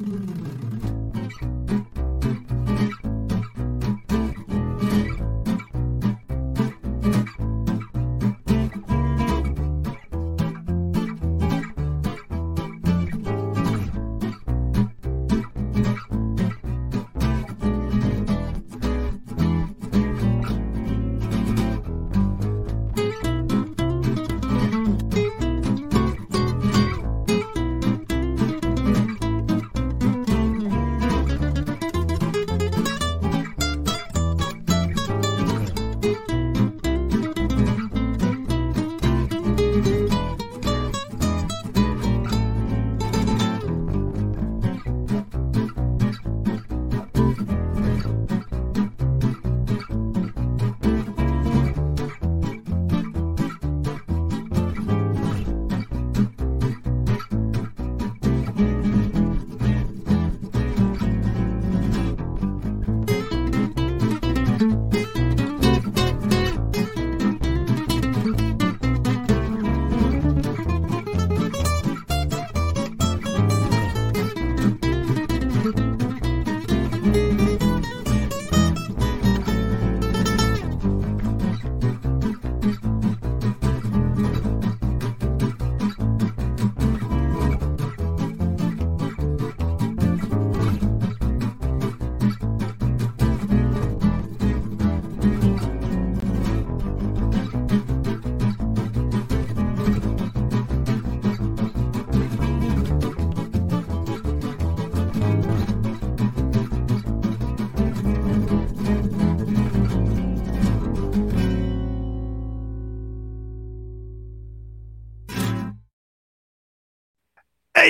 Mm-hmm.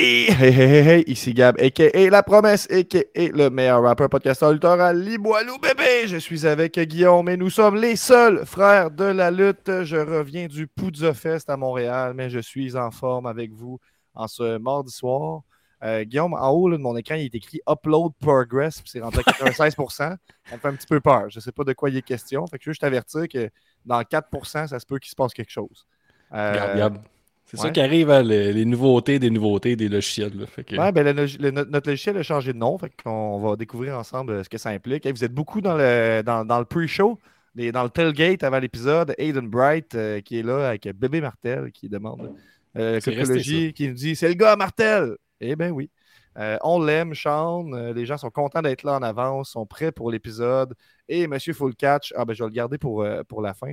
Hey, hey, hey, hey, ici Gab, a.k.a. La Promesse, a.k.a. le meilleur rappeur podcasteur littoral, Liboilou bébé. Je suis avec Guillaume et nous sommes les seuls frères de la lutte. Je reviens du Poudza Fest à Montréal, mais je suis en forme avec vous en ce mardi soir. Euh, Guillaume, en haut de mon écran, il est écrit Upload Progress, puis c'est rendu à 96% Ça me fait un petit peu peur. Je ne sais pas de quoi il est question. Fait que je veux juste t'avertir que dans 4% ça se peut qu'il se passe quelque chose. Euh, c'est ça qui arrive, à les, nouveautés des nouveautés des logiciels. Là. ben, notre logiciel a changé de nom. Fait qu'on va découvrir ensemble euh, ce que ça implique. vous êtes beaucoup dans le, dans, dans le pre-show, dans le tailgate avant l'épisode. Aiden Bright euh, qui est là avec Bébé Martel qui demande euh, qui nous dit C'est le gars Martel. Eh bien oui. Euh, on l'aime, Sean. les gens sont contents d'être là en avance, sont prêts pour l'épisode. Et Monsieur Full Catch, ah ben, je vais le garder pour, pour la fin.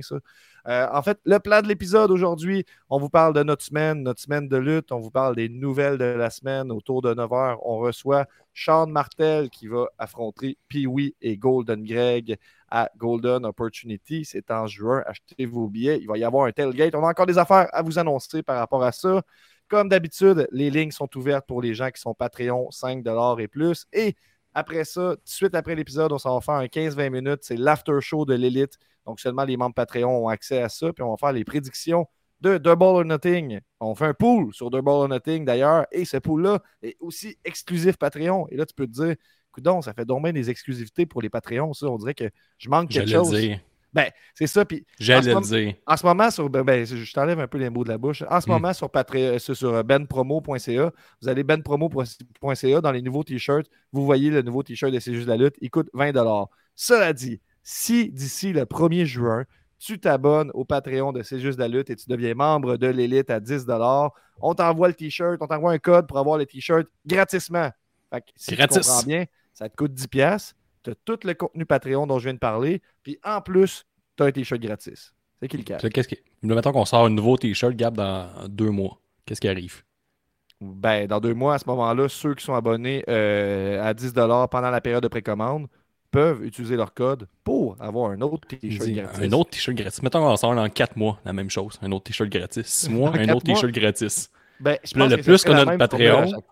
Euh, en fait, le plan de l'épisode aujourd'hui, on vous parle de notre semaine, notre semaine de lutte. On vous parle des nouvelles de la semaine. Autour de 9 h, on reçoit Sean Martel qui va affronter Pee-Wee et Golden Greg à Golden Opportunity. C'est en juin. Achetez vos billets. Il va y avoir un tailgate. On a encore des affaires à vous annoncer par rapport à ça. Comme d'habitude, les lignes sont ouvertes pour les gens qui sont Patreon 5 et plus. Et après ça, tout de suite après l'épisode, on s'en va faire un 15-20 minutes. C'est l'after show de l'élite. Donc, seulement les membres Patreon ont accès à ça. Puis on va faire les prédictions de Double or Nothing. On fait un pool sur Double or Nothing d'ailleurs. Et ce pool-là est aussi exclusif Patreon. Et là, tu peux te dire, coudon, ça fait donc des exclusivités pour les Patreons. Ça, on dirait que je manque quelque chose. Dire. Ben, c'est ça. Puis, J'allais le dire. En ce moment, sur, ben, ben je t'enlève un peu les mots de la bouche. En ce hmm. moment, sur, Patreon, sur, sur benpromo.ca, vous allez benpromo.ca dans les nouveaux t-shirts. Vous voyez le nouveau t-shirt de C'est juste la lutte. Il coûte 20 Cela dit, si d'ici le 1er juin, tu t'abonnes au Patreon de C'est juste la lutte et tu deviens membre de l'élite à 10 on t'envoie le t-shirt, on t'envoie un code pour avoir le t-shirt gratisement. Fait si tu comprends bien, ça te coûte 10 tu as tout le contenu Patreon dont je viens de parler, puis en plus, tu as un t-shirt gratis. C'est qui le cas? Qu'est-ce qui... Mettons qu'on sort un nouveau t-shirt, Gab, dans deux mois. Qu'est-ce qui arrive? Ben, dans deux mois, à ce moment-là, ceux qui sont abonnés euh, à 10 pendant la période de précommande peuvent utiliser leur code pour avoir un autre t-shirt gratis. Un autre t-shirt gratis. Mettons qu'on sort dans 4 mois, la même chose. Un autre t-shirt gratis. 6 mois, un autre t-shirt gratis. Ben, je pense le plus qu'on a de Patreon,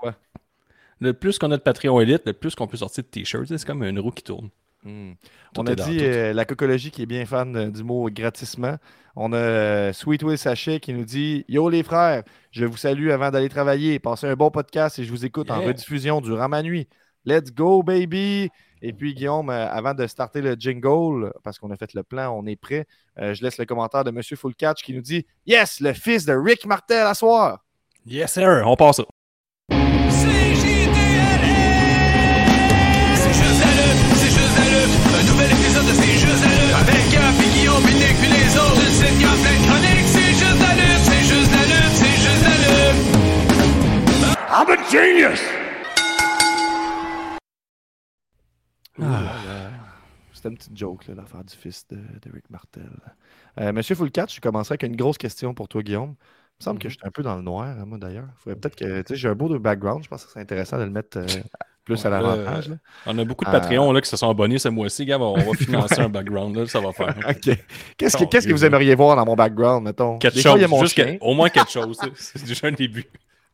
le plus qu'on a de Patreon Elite, le plus qu'on peut sortir de t-shirts. C'est comme une roue qui tourne. Hmm. On a dit euh, la cocologie qui est bien fan du mot gratissement. On a euh, Sweet Will Sachet qui nous dit Yo les frères, je vous salue avant d'aller travailler. Passez un bon podcast et je vous écoute en rediffusion durant ma nuit. Let's go, baby! Et puis, Guillaume, euh, avant de starter le jingle, parce qu'on a fait le plan, on est prêt, je laisse le commentaire de M. Fullcatch qui nous dit Yes, le fils de Rick Martel à soir. Yes, sir, on passe ça. A genius! Ah. C'était une petite joke, l'affaire du fils de, Rick Martel. Euh, Monsieur Foulcat, je commencerai avec une grosse question pour toi, Guillaume. Il me semble que mhm. je suis un peu dans le noir, hein, moi d'ailleurs. Il faudrait peut-être que. Tu sais, j'ai un beau de background. Je pense que c'est intéressant de le mettre euh, plus à l'avantage. on a beaucoup de Patreons là, qui se sont abonnés ce mois-ci. Gars, on va financer un background. Là, ça va faire. OK. Qu'est-ce que, que, vous aimeriez voir dans mon background, mettons? Quelque chose. au moins quelque chose. c'est déjà un début.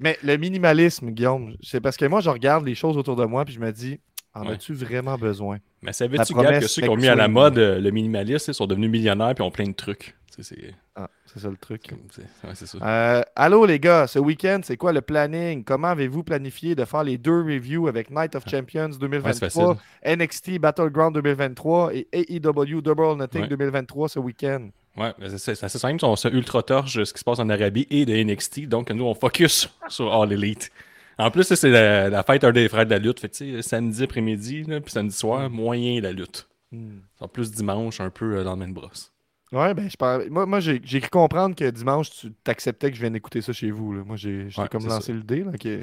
Mais le minimalisme, Guillaume, c'est parce que moi, je regarde les choses autour de moi puis je me dis en as-tu vraiment besoin? Mais savais-tu, Gab, que ceux qui ont mis à la mode euh, le minimalisme ils sont devenus millionnaires puis ont plein de trucs c'est... Ah, c'est ça le truc. Ça. Euh, allô les gars, ce week-end, c'est quoi le planning? Comment avez-vous planifié de faire les deux reviews avec Night of Champions 2023, NXT Battleground 2023 et AEW Double Nothing 2023 ce week-end? Ouais, c'est, assez simple. On se ultra torche ce qui se passe en Arabie et de NXT. Donc, nous, on focus sur All Elite. En plus, c'est la, fête un des frères de la lutte. Fait samedi après-midi, puis samedi soir, mm. moyen la lutte. Mm. En plus, dimanche, un peu euh, dans le même brosse. Ouais, ben, je parle... Moi, moi j'ai cru comprendre que dimanche, tu t'acceptais que je vienne écouter ça chez vous. Là. Moi, j'ai comme lancé le dé. Là, Puis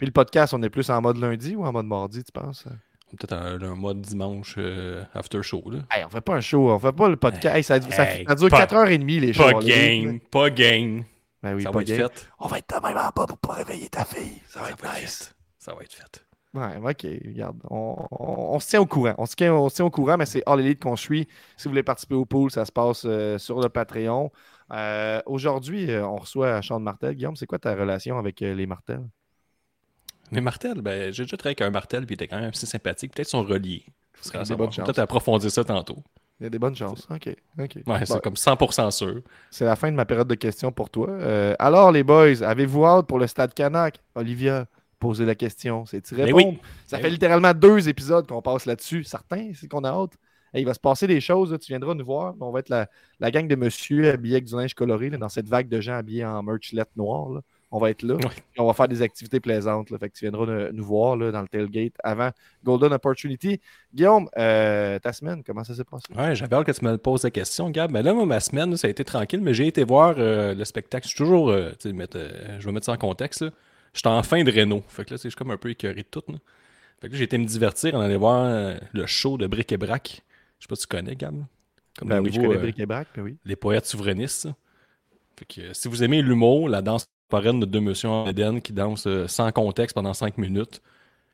le podcast, on est plus en mode lundi ou en mode mardi, tu penses? Peut-être un, mode dimanche euh, after show. Là. Hey, on fait pas un show, on fait pas le podcast. ça, ça, dure 4h30 les shows. Pas game, pas game. Ben oui, ça va être fait. On va être de même en bas pour pas réveiller ta fille. Ça, va être nice. Ça va être fait. Ouais, ok, regarde. On, se tient au courant. On se tient, on tient au courant, mais c'est All Elite qu'on suit. Si vous voulez participer au pool, ça se passe euh, sur le Patreon. Euh, aujourd'hui, on reçoit Sean Martel. Guillaume, c'est quoi ta relation avec les Martels? Les Martels, ben, j'ai déjà travaillé avec un Martel, puis il était quand même assez sympathique. Peut-être sont reliés. Peut-être approfondir ça tantôt. Il y a des bonnes chances. OK. Ouais, c'est comme 100% sûr. C'est la fin de ma période de questions pour toi. alors, les boys, avez-vous hâte pour le Stade Canac? Olivia? poser la question. C'est-tu ben répondre? Ça ben fait littéralement deux épisodes qu'on passe là-dessus. Certains, c'est qu'on a hâte. il va se passer des choses. tu viendras nous voir. On va être la, gang de monsieur habillés avec du linge coloré dans cette vague de gens habillés en merchlette noir. On va être là. On va faire des activités plaisantes. Fait que tu viendras nous, voir dans le tailgate avant Golden Opportunity. Guillaume, euh, ta semaine, comment ça s'est passé? Ouais, j'avais hâte que tu me poses la question, Gab. Mais là, moi, ma semaine, ça a été tranquille, mais j'ai été voir euh, le spectacle. Je suis toujours. Euh, mettre, je vais mettre ça en contexte. J'étais en fin de Renault. Fait que là, c'est comme un peu écœuré de tout. Fait que là, j'ai été me divertir en allant voir le show de Bric et Brac. Je sais pas si tu connais, Gab. Comme ben oui, je connais Bric et Brac, ben oui. Les poètes souverainistes. Fait que si vous aimez l'humour, la danse parraine de deux monsieur en Eden qui dansent sans contexte pendant cinq minutes,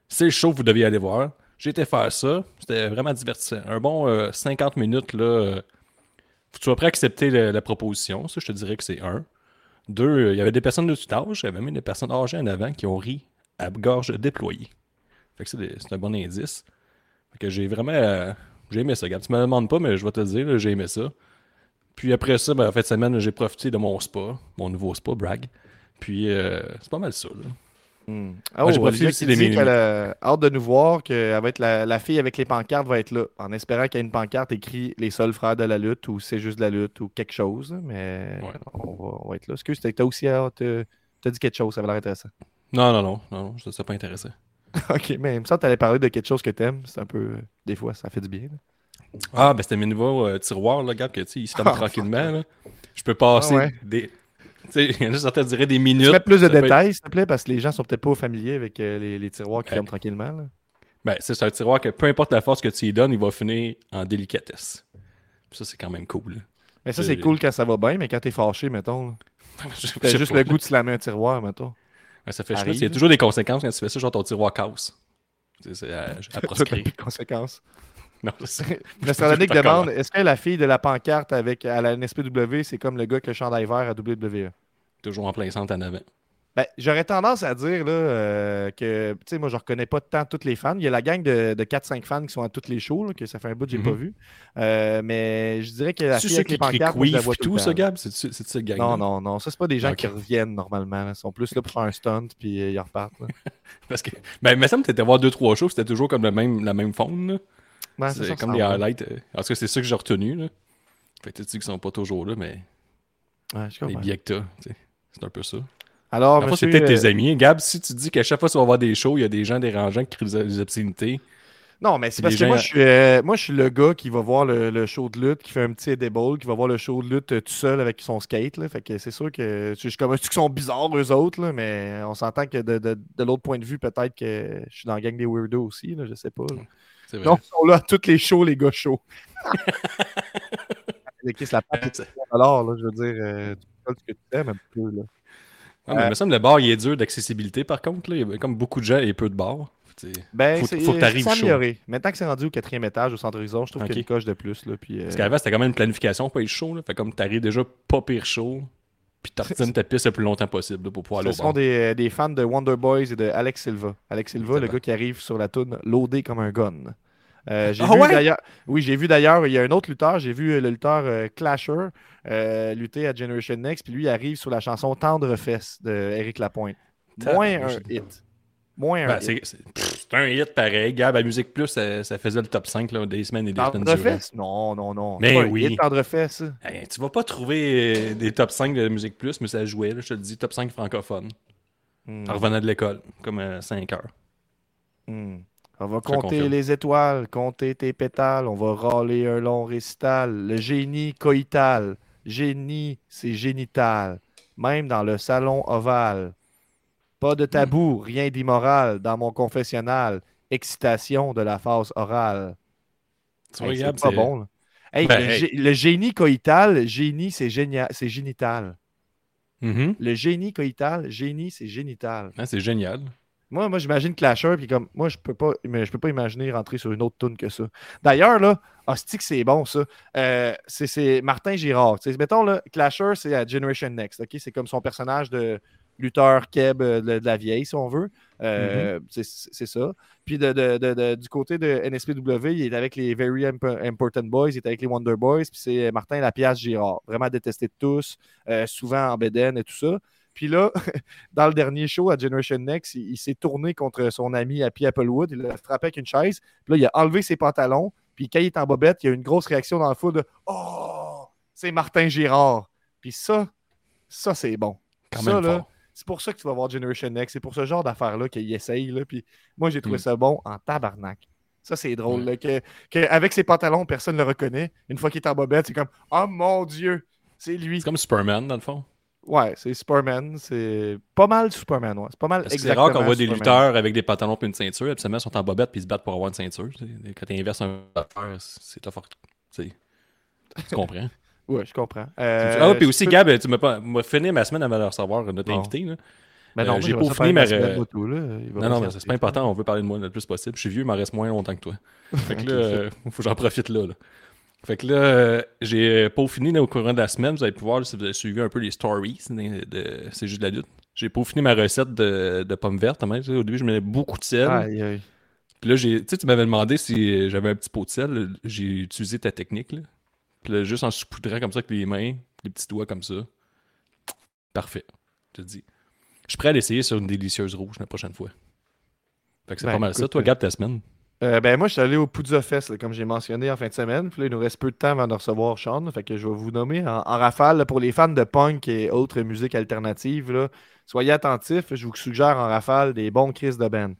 c'est que vous deviez aller voir. J'ai été faire ça. C'était vraiment divertissant. Un bon 50 minutes, là. tu sois prêt accepter la, proposition. Ça, je te dirais que c'est un. Deux, il y avait des personnes de tout âge, il y avait même des personnes âgées en avant qui ont ri à gorge déployée. Fait que c'est un bon indice. Fait que j'ai vraiment. Euh, j'ai aimé ça. Regarde, tu me demandes pas, mais je vais te le dire, j'ai aimé ça. Puis après ça, ben, en fait, semaine, j'ai profité de mon spa, mon nouveau spa, Bragg. Puis euh, c'est pas mal ça. Là. Hmm. Ah, oh, j'ai aussi dit qu'elle a hâte de nous voir, que va être la, fille avec les pancartes va être là, en espérant qu'il y ait une pancarte écrit les seuls frères de la lutte ou c'est juste de la lutte ou quelque chose. Mais on, va, être là. Excuse, t'as aussi euh, t'as dit quelque chose, ça va l'air intéressant. Non, non, non, non, je ne pas intéressé. ok, mais il me semble que tu allais parler de quelque chose que t'aimes. C'est un peu. Euh, des fois, ça fait du bien. Ah, ben c'était mes nouveaux euh, tiroirs, là, Gab, que tu sais, ils se ferment tranquillement. Là. Je peux passer ah, des il y en a certains diraient des minutes. Tu mets plus de détails, s'il te plaît, parce que les gens sont peut-être pas familiers avec euh, les, tiroirs qui ferment tranquillement. Ben, c'est un tiroir que peu importe la force que tu y donnes, il va finir en délicatesse. ça, c'est quand même cool. Mais ça, c'est cool quand ça va bien, mais quand t'es fâché, mettons. T'as juste le goût de slammer un tiroir, mettons. ça fait Il y a toujours des conséquences quand tu fais ça, genre ton tiroir casse. C'est à, à proscrire. conséquences. Non, Nostradamus demande est-ce que la fille de la pancarte avec, à la NSPW, c'est comme le gars qui a le chandail vert à WWE Toujours en plein centre en avant. Ben, J'aurais tendance à dire là, euh, que, tu sais, moi, je reconnais pas tant toutes les fans. Il y a la gang de, de 4-5 fans qui sont à toutes les shows, que ça fait un bout que j'ai pas mhm. vu. Euh, mais je dirais que la fille avec les pancartes, je la vois tout, ça, Gab? C'est ce gang Non, non, non. Ça, c'est pas des gens qui reviennent normalement. Ils sont plus là pour faire un stunt, puis euh, ils repartent. Parce que, ben, mais ça me t'étais voir 2-3 shows, c'était toujours comme le même, la même faune. C'est comme des highlights. En tout cas, c'est ça que j'ai retenu. Là. Peut-être qu'ils sont pas toujours là, mais. Ouais, je les billets que c'est un peu ça. Alors, c'est peut-être tes euh, amis. Gab, si tu dis qu'à chaque fois que tu vas voir des shows, il y a des gens dérangeants qui créent des obscénités, Non, mais c'est parce les que moi gens- je, suis, euh, moi, je suis le gars qui va voir le, le show de lutte, qui fait un petit edible, qui va voir le show de lutte euh, tout seul avec son skate. Là. Fait que c'est sûr que je suis comme un qu'ils sont bizarres, eux autres, là, mais on s'entend que de, de- de l'autre point de vue, peut-être que je suis dans la gang des weirdos aussi, là, je sais pas. là. Vrai. Non, ils sont là à tous les shows, les gars chauds. Les Kiss, la patte, Euh, alors, là, je veux dire, euh, tu fais ce que tu aimes un peu. Là. Ouais, mais il me semble que le bar, il est dur d'accessibilité, par contre. Là. Il y a comme beaucoup de gens et peu de bars. Tu. Ben, Faut- faut que t'arrives c'est chaud. amélioré. Maintenant que c'est rendu au quatrième étage, au centre horizon, je trouve qu'il y a Ok. une coche de plus. Là, puis, euh, Parce qu'avant, c'était quand même une planification pour être chaud. Là. Fait comme t'arrives déjà pas pire chaud, puis tartines ta piste le plus longtemps possible là, pour pouvoir aller Ce au sont des, des fans de Wonder Boys et de Alex Silva. Alex Silva, le gars qui arrive sur la toune loadé comme un gun. Euh, j'ai Ah vu ouais? d'ailleurs, oui, j'ai vu d'ailleurs, il y a un autre lutteur, j'ai vu euh, le lutteur euh, Clasher euh, lutter à Generation Next, puis lui il arrive sur la chanson Tendre Fesse de Eric Lapointe. Moins un hit. Moins un Ben, hit. c'est un hit pareil. Gab, à Musique Plus, ça, ça faisait le top 5 là, des semaines et des semaines? Non, non, non. Mais pas oui. ça. Hey, tu vas pas trouver euh, des top 5 de Musique Plus, mais ça jouait, là, je te le dis, top 5 francophone. Hmm. En revenant de l'école, comme à 5 heures. Hmm. On va compter les étoiles, compter tes pétales, on va râler un long récital. Le génie coïtal, génie, c'est génital, même dans le salon ovale. Pas de tabou, rien d'immoral dans mon confessionnal. Excitation de la phase orale. Tu Hey, c'est pas bon. là. Hey, Ben, le, hey. gé- le génie coïtal, génie, c'est génia- c'est génital. Mhm. Le génie coïtal, génie, c'est génital. Ah, c'est génial. Moi, moi j'imagine Clasher, puis comme moi, je peux pas mais je peux pas imaginer rentrer sur une autre tune que ça. D'ailleurs, là, hostie que c'est bon, ça. Euh, c'est- Martin Girard. Mettons, là, Clasher, c'est à Generation Next. ok? C'est comme son personnage de lutteur keb euh, de, de la vieille, si on veut. Euh, c'est- C'est ça. Puis de, de- du côté de NSPW, il est avec les Very Imp- Important Boys, il est avec les Wonder Boys, puis c'est Martin Lapiace Girard. Vraiment détesté de tous, euh, souvent en bédaine et tout ça. Puis là, dans le dernier show à Generation Next, il, il s'est tourné contre son ami Happy Applewood. Il l'a frappé avec une chaise. Puis là, il a enlevé ses pantalons. Puis quand il est en bobette, il y a une grosse réaction dans le foot de Oh, c'est Martin Girard. Puis ça, ça, c'est bon. Quand Ça, même là, fort. C'est pour ça que tu vas voir Generation Next. C'est pour ce genre d'affaires-là qu'il essaye. Là. Puis moi, j'ai trouvé Mm. ça bon en tabarnak. Ça, c'est drôle. Là, que, que avec ses pantalons, personne ne le reconnaît. Une fois qu'il est en bobette, c'est comme Oh mon Dieu, c'est lui. C'est comme Superman, dans le fond. Ouais, c'est Superman. C'est pas mal Superman. Ouais. C'est pas mal c'est rare qu'on voit des Superman. lutteurs avec des pantalons et une ceinture. Absolument, ils sont en bobette puis ils se battent pour avoir une ceinture. Quand tu inverses un affaire, c'est. Tu sais. Tu comprends? Ouais, je comprends. Euh, ah, puis aussi, peux- Gab, tu m'as fini ma semaine avant de recevoir notre invité. Là. Ben non, euh, j'ai faire ma- moto, là. Non, non, mais c'est pas important. On veut parler de moi le plus possible. Je suis vieux, il m'en reste moins longtemps que toi. Fait que là, euh, faut que j'en profite là. là. Fait que là, euh, j'ai peaufiné là, au courant de la semaine. Vous allez pouvoir, là, si vous avez suivi un peu les stories de, C'est juste de la lutte. J'ai peaufiné ma recette de, de pommes vertes. hein, Au début, je mettais beaucoup de sel. Aïe, aïe. Puis là, j'ai, tu sais, tu m'avais demandé si j'avais un petit pot de sel. J'ai utilisé ta technique. Là. Puis là, juste en saupoudrant comme ça avec les mains, les petits doigts comme ça. Parfait. Je te dis. Je suis prêt à l'essayer sur une délicieuse rouge la prochaine fois. Fait que c'est Ben, pas mal ça. Toi, euh, Gab, ta semaine. Euh, ben moi, je suis allé au Poudza Fest, là, comme j'ai mentionné en fin de semaine. Puis là, il nous reste peu de temps avant de recevoir Sean. Fait que je vais vous nommer en, en rafale là, pour les fans de punk et autres musiques alternatives. là, soyez attentifs. Je vous suggère en rafale des bons Chris de band.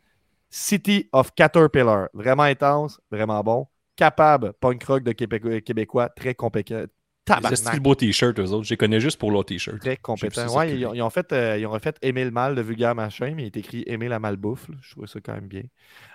City of Caterpillar. Vraiment intense, vraiment bon. Capable, punk rock de Québécois, Québécois très compétent. C'est Tabarnak. le beau t-shirt, eux autres. Je les connais juste pour leur t-shirt. Très compétent. Ouais, ils, ont, ils ont fait, euh, ils ont refait Aimer le mal de vulgaire machin, mais il est écrit Aimer la malbouffe. là. Je trouvais ça quand même bien.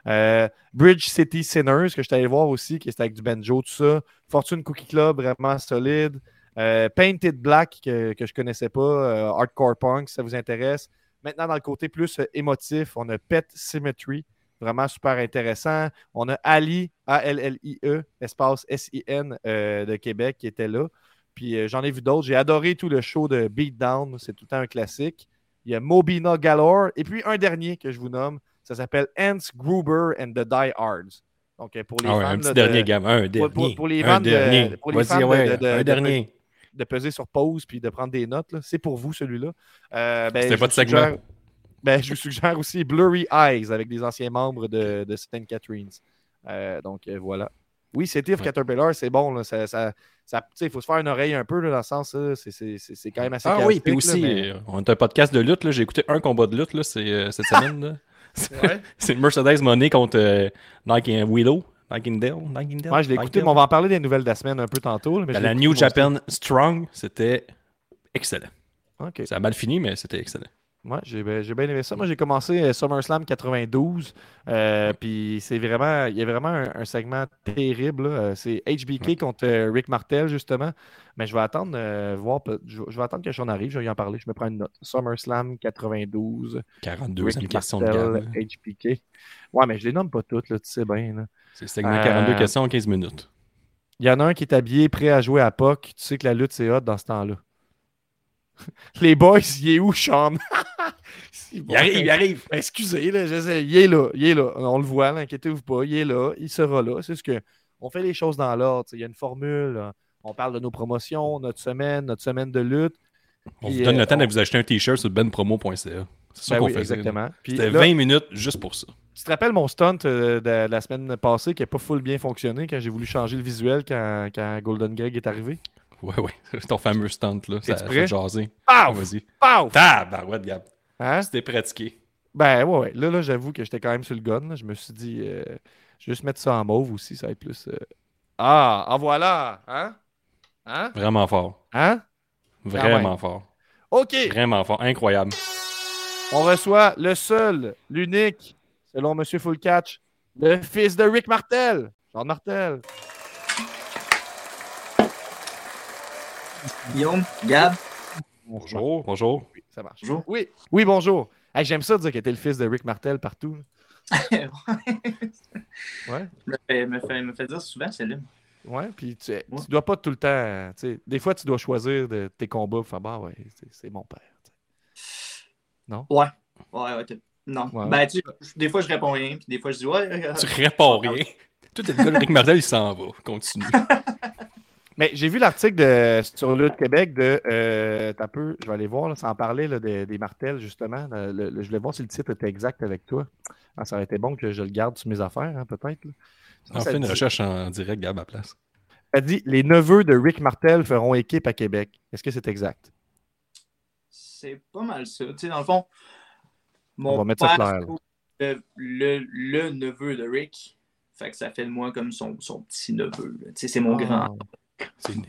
Euh, Bridge City Sinners, que je suis allé voir aussi, qui est avec du banjo, tout ça. Fortune Cookie Club, vraiment solide. Euh, Painted Black, que, que je connaissais pas. Hardcore Punk, si ça vous intéresse. Maintenant, dans le côté plus émotif, on a Pet Symmetry, vraiment super intéressant. On a Ali, A-L-L-I-E, espace S-I-N euh, de Québec, qui était là. Puis euh, j'en ai vu d'autres. J'ai adoré tout le show de Beatdown. C'est tout le temps un classique. Il y a Mobina Galore. Et puis un dernier que je vous nomme. Ça s'appelle Hans Gruber and the Die Hards. Donc euh, pour les Ah ouais, fans un là, petit de- dernier, Gab. Un pour- dernier. pour- pour les un fans de- pour les fans de- ouais, de- de- un de- dernier. de peser sur pause puis de prendre des notes. là. C'est pour vous celui-là. Euh, ben, C'était pas de segment. Ben, je vous suggère aussi Blurry Eyes avec des anciens membres de, de St. Catharines. Euh, donc euh, voilà. Oui, of Ouais. Caterpillar, c'est bon. Là. Ça, ça, ça- tu sais, il faut se faire une oreille un peu là, dans le sens, c'est- c'est c'est- c'est quand même assez Ah oui, puis là, aussi, mais- euh, on a un podcast de lutte. là. J'ai écouté un combat de lutte là, c'est, euh, cette semaine. Ouais. C'est Mercedes Money contre euh, Nike and Willow. Nightingale. Nightingale. Ouais, je l'ai écouté, mais on va en parler des nouvelles de la semaine un peu tantôt. mais La New Japan Strong, c'était excellent. Ça a mal fini, mais c'était excellent. J'ai ben- j'ai bien aimé ça. Moi, j'ai commencé euh, SummerSlam 92. euh, Puis c'est vraiment. Il y a vraiment un, un segment terrible. là. Euh, C'est HBK contre euh, Rick Martel, justement. Mais je vais attendre euh, voir. Je, je vais attendre que Sean arrive. Je vais y en parler. Je me prends une note. SummerSlam 92. 42e Rick question de Martel, gamme. HBK. Ouais, mais je les nomme pas toutes, là, tu sais bien. là. C'est le segment Euh, 42 questions en 15 minutes. Il y en a un qui est habillé, prêt à jouer à POC. Tu sais que la lutte, c'est hot dans ce temps-là. Les boys, il est où, Sean? Il arrive, il arrive. Excusez, là, je sais, il est là, il est là. On le voit, inquiétez-vous pas, il est là, il sera là. C'est ce que on fait les choses dans l'ordre. Il y a une formule. là. On parle de nos promotions, notre semaine, notre semaine de lutte. On vous donne euh, le temps on- de vous acheter un t-shirt sur benpromo.ca. C'est ça Ben qu'on oui, faisait. exactement. C'était là, 20 minutes juste pour ça. Tu te rappelles mon stunt euh, de, de la semaine passée qui n'a pas full bien fonctionné quand j'ai voulu changer le visuel quand, quand Golden Greg est arrivé? Ouais, ouais. Ton fameux stunt, là. Ça prêt? fait jaser. Paf! Vas-y. Paf! Tabarouette, Gab. Hein? C'était pratiqué. Ben ouais, ouais. Là, là j'avoue que j'étais quand même sur le gun. là. Je me suis dit, euh, juste mettre ça en mauve aussi, ça va être plus. euh, Ah, en voilà! Hein? Hein? Vraiment fort. Hein? Vraiment même. fort. OK! Vraiment fort. Incroyable. On reçoit le seul, l'unique, selon M. Full Catch, le fils de Rick Martel. Jean Martel. Guillaume, Gab, Bonjour. Bonjour. Oui, ça marche. Bonjour. Oui, oui, bonjour. Hey, J'aime ça dire que t'es le fils de Rick Martel partout. Ouais. me fait, me, fait, me fait dire souvent, c'est là. Ouais, puis tu, Ouais. tu dois pas tout le temps. tu sais, Des fois, tu dois choisir de, tes combats pour faire bah ouais, c'est- mon père. tu sais. Ouais. Ouais, ouais. Non. Ouais. Ben, tu sais, des fois, je réponds rien, puis des fois, je dis, ouais. euh, Tu réponds rien. Tout le gars de Rick Martel, il s'en va. Continue. Mais j'ai vu l'article de- sur Lutte Québec de. Euh, t'as peu, je vais aller voir, là, sans parler là, de- des martels, justement. Le- le- je voulais voir si le titre était exact avec toi. Ah, ça aurait été bon que je le garde sur mes affaires, hein, peut-être. On fait une dit- recherche en direct, Gab, à place. Ça dit Les neveux de Rick Martel feront équipe à Québec. Est-ce que c'est exact? C'est pas mal ça. Tu sais, dans le fond, mon On va mettre ça clair, là. Le, le, le neveu de Rick. Fait que ça fait de moi comme son, son petit neveu. c'est mon Ah. grand.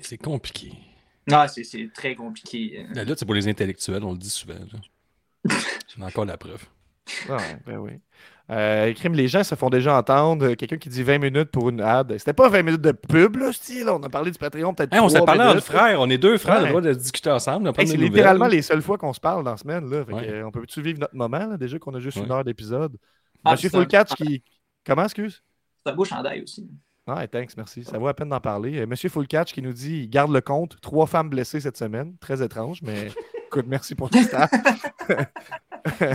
C'est compliqué. Ah, c'est très compliqué. La lutte, c'est pour les intellectuels, on le dit souvent. J'en ai encore la preuve. Ah ben oui. Euh, crime, les gens se font déjà entendre. Quelqu'un qui dit 20 minutes pour une ad. C'était pas 20 minutes de pub, là, style. On a parlé du Patreon, peut-être. Hey, on s'est parlé entre frères. On est deux frères, on a le droit de discuter ensemble. Hey, c'est littéralement les seules fois qu'on se parle dans la semaine. Là. Fait que, Ouais. on peut-tu vivre notre moment, là, déjà qu'on a juste Ouais. une heure d'épisode? Ah, Monsieur c'est un- Full Catch qui. Comment, excuse? C'est un beau chandail aussi. Ah, thanks, merci. Ça vaut la peine d'en parler. Euh, Monsieur Full Catch qui nous dit il garde le compte. Trois femmes blessées cette semaine. Très étrange, mais écoute, merci pour tout ça.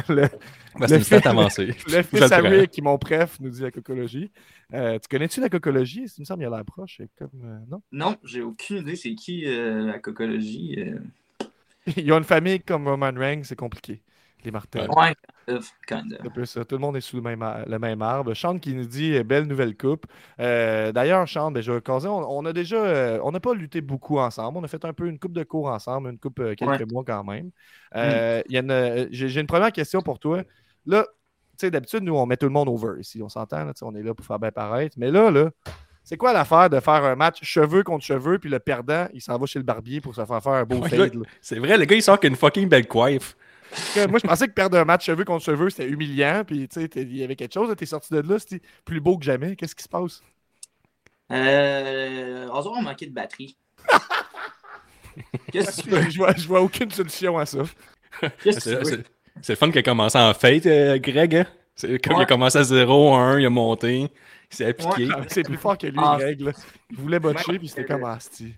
le, Ben, c'est le fait- avancée. le fils à. Rick, qui mon préf, nous dit la cocologie. Euh, tu connais-tu la cocologie? Il me semble qu'il a l'air proche. c'est Comme, euh, non? Non, j'ai aucune idée c'est qui euh, la cocologie. euh? Ils ont une famille comme Roman Reigns, c'est compliqué. Les Martels. Ouais, kind of, ça. Tout le monde est sous le même, le même arbre. Sean qui nous dit euh, belle nouvelle coupe. Euh, D'ailleurs, Sean, ben, je vais caser, on, on a déjà. euh, on n'a pas lutté beaucoup ensemble. On a fait un peu une coupe de cours ensemble, une coupe euh, quelques Ouais. mois quand même. Euh, J'ai une première question pour toi. Là, tu sais, d'habitude, nous, on met tout le monde over ici. On s'entend, on est là pour faire bien paraître. Mais là, là, c'est quoi l'affaire de faire un match cheveux contre cheveux, puis le perdant, il s'en va chez le barbier pour se faire faire un beau Ouais, fade. C'est vrai, le gars, il sort qu'une fucking belle coiffe. Moi, je pensais que perdre un match cheveux contre cheveux, c'était humiliant. Puis, tu sais, il y avait quelque chose. T'es sorti de là, c'était plus beau que jamais. Qu'est-ce qui se passe? Euh, Rasoir a manqué de batterie. Qu'est-ce que tu veux? je, vois, je vois aucune solution à ça. Qu'est-ce que C'est tu veux? c'est- c'est le fun qu'il a commencé en fête, euh, Greg. hein? C'est comme il a commencé à 0, 1, il a monté, il s'est appliqué. Ouais. C'est plus fort que lui, Ah. Greg. là. Il voulait botcher, puis c'était comme Asti.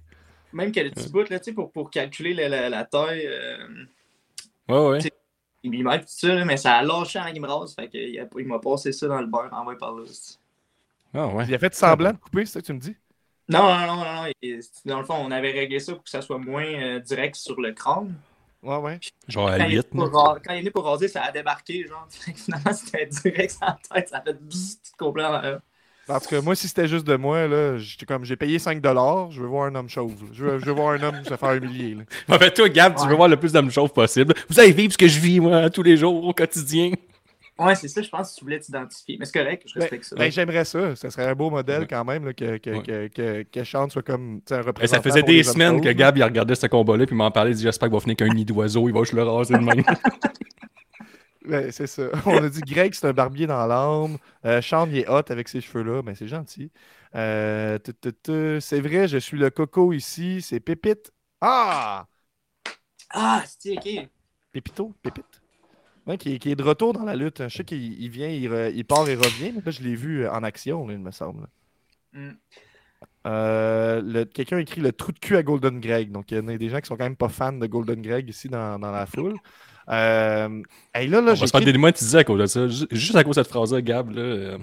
Même qu'elle a le petit bout, là, tu sais, pour, pour calculer la, la, la taille, euh, Ouais, ouais. Il m'y met tout ça, mais ça a lâché en gimrase, fait qu'il il m'a passé ça dans le beurre, envoyé par là. Ah, ouais. Il a fait semblant de couper, c'est ça que tu me dis? Non, non, non, non, non. il- Dans le fond, on avait réglé ça pour que ça soit moins euh, direct sur le crâne. Ouais, ouais. Genre à Quand il, est 8. venu pour ra- quand il est venu pour raser, ça a débarqué, genre. Finalement, c'était direct sur la tête, ça a fait bzzz, tout complet en l'air. En tout cas, moi, si c'était juste de moi, là, j'étais comme j'ai payé 5 je veux voir un homme chauve. Je veux, je veux voir un homme se faire humilier. là. En fait, toi, Gab, tu veux voir le plus d'hommes chauves possible. Vous allez vivre ce que je vis, moi, tous les jours, au quotidien. Ouais, c'est ça, je pense que tu voulais t'identifier. Mais c'est correct, je respecte ça. Ben, j'aimerais ça. Ce serait un beau modèle Ouais. quand même là, que, que, Ouais. que, que, que Sean soit comme un Et représentant. ça faisait des semaines que Gab il regardait ce combat-là puis il m'en parlait. Il dit J'espère qu'il va finir qu'un nid d'oiseau. Il va juste le raser de même. Ben, c'est ça. On a dit Greg, c'est un barbier dans l'âme. Euh, il est hot avec ses cheveux-là. Ben, c'est gentil. Euh, c'est vrai, je suis le coco ici. C'est Pépite. Ah! Ah, c'est ok. Pépito? Pépite? Ouais, qui, est- qui est de retour dans la lutte. Je sais qu'il il vient, il, re- il part et revient. Mais là, je l'ai vu euh, en action, là, il me semble. Mm. Euh, le- Quelqu'un a écrit le trou de cul à Golden Greg. Donc, il y en a des gens qui sont quand même pas fans de Golden Greg ici dans, dans la foule. Euh, hey, là, là, On va se faire écrit- démonétiser à cause de ça. Ju- Juste à cause de cette phrase-là, Gab, là, euh,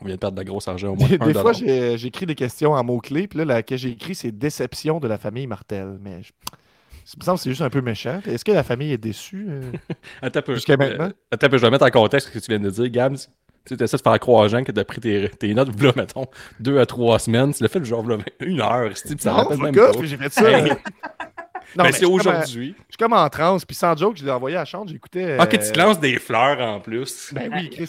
on vient de perdre de la grosse argent au moins. Des, des fois, écrit des questions en mots-clés, puis là, la que j'ai écrit, c'est déception de la famille Martel. Mais je... ça me semble que c'est juste un peu méchant. Est-ce que la famille est déçue? euh? Attends un peu. Jusqu'à maintenant? Euh, attends je vais mettre en contexte ce que tu viens de dire, Gab. Tu essaies de faire croire aux gens que tu as pris tes, tes notes, là, mettons, deux à trois semaines. Tu l'as fait genre là, une heure, ça non, rappelle même pas. j'ai fait ça. Non, Ben, mais c'est je suis comme, euh, aujourd'hui. Je suis comme en transe, puis sans joke, je l'ai envoyé à Chante, j'écoutais. Ok, euh, tu te lances des fleurs en plus. Ben oui, Chris.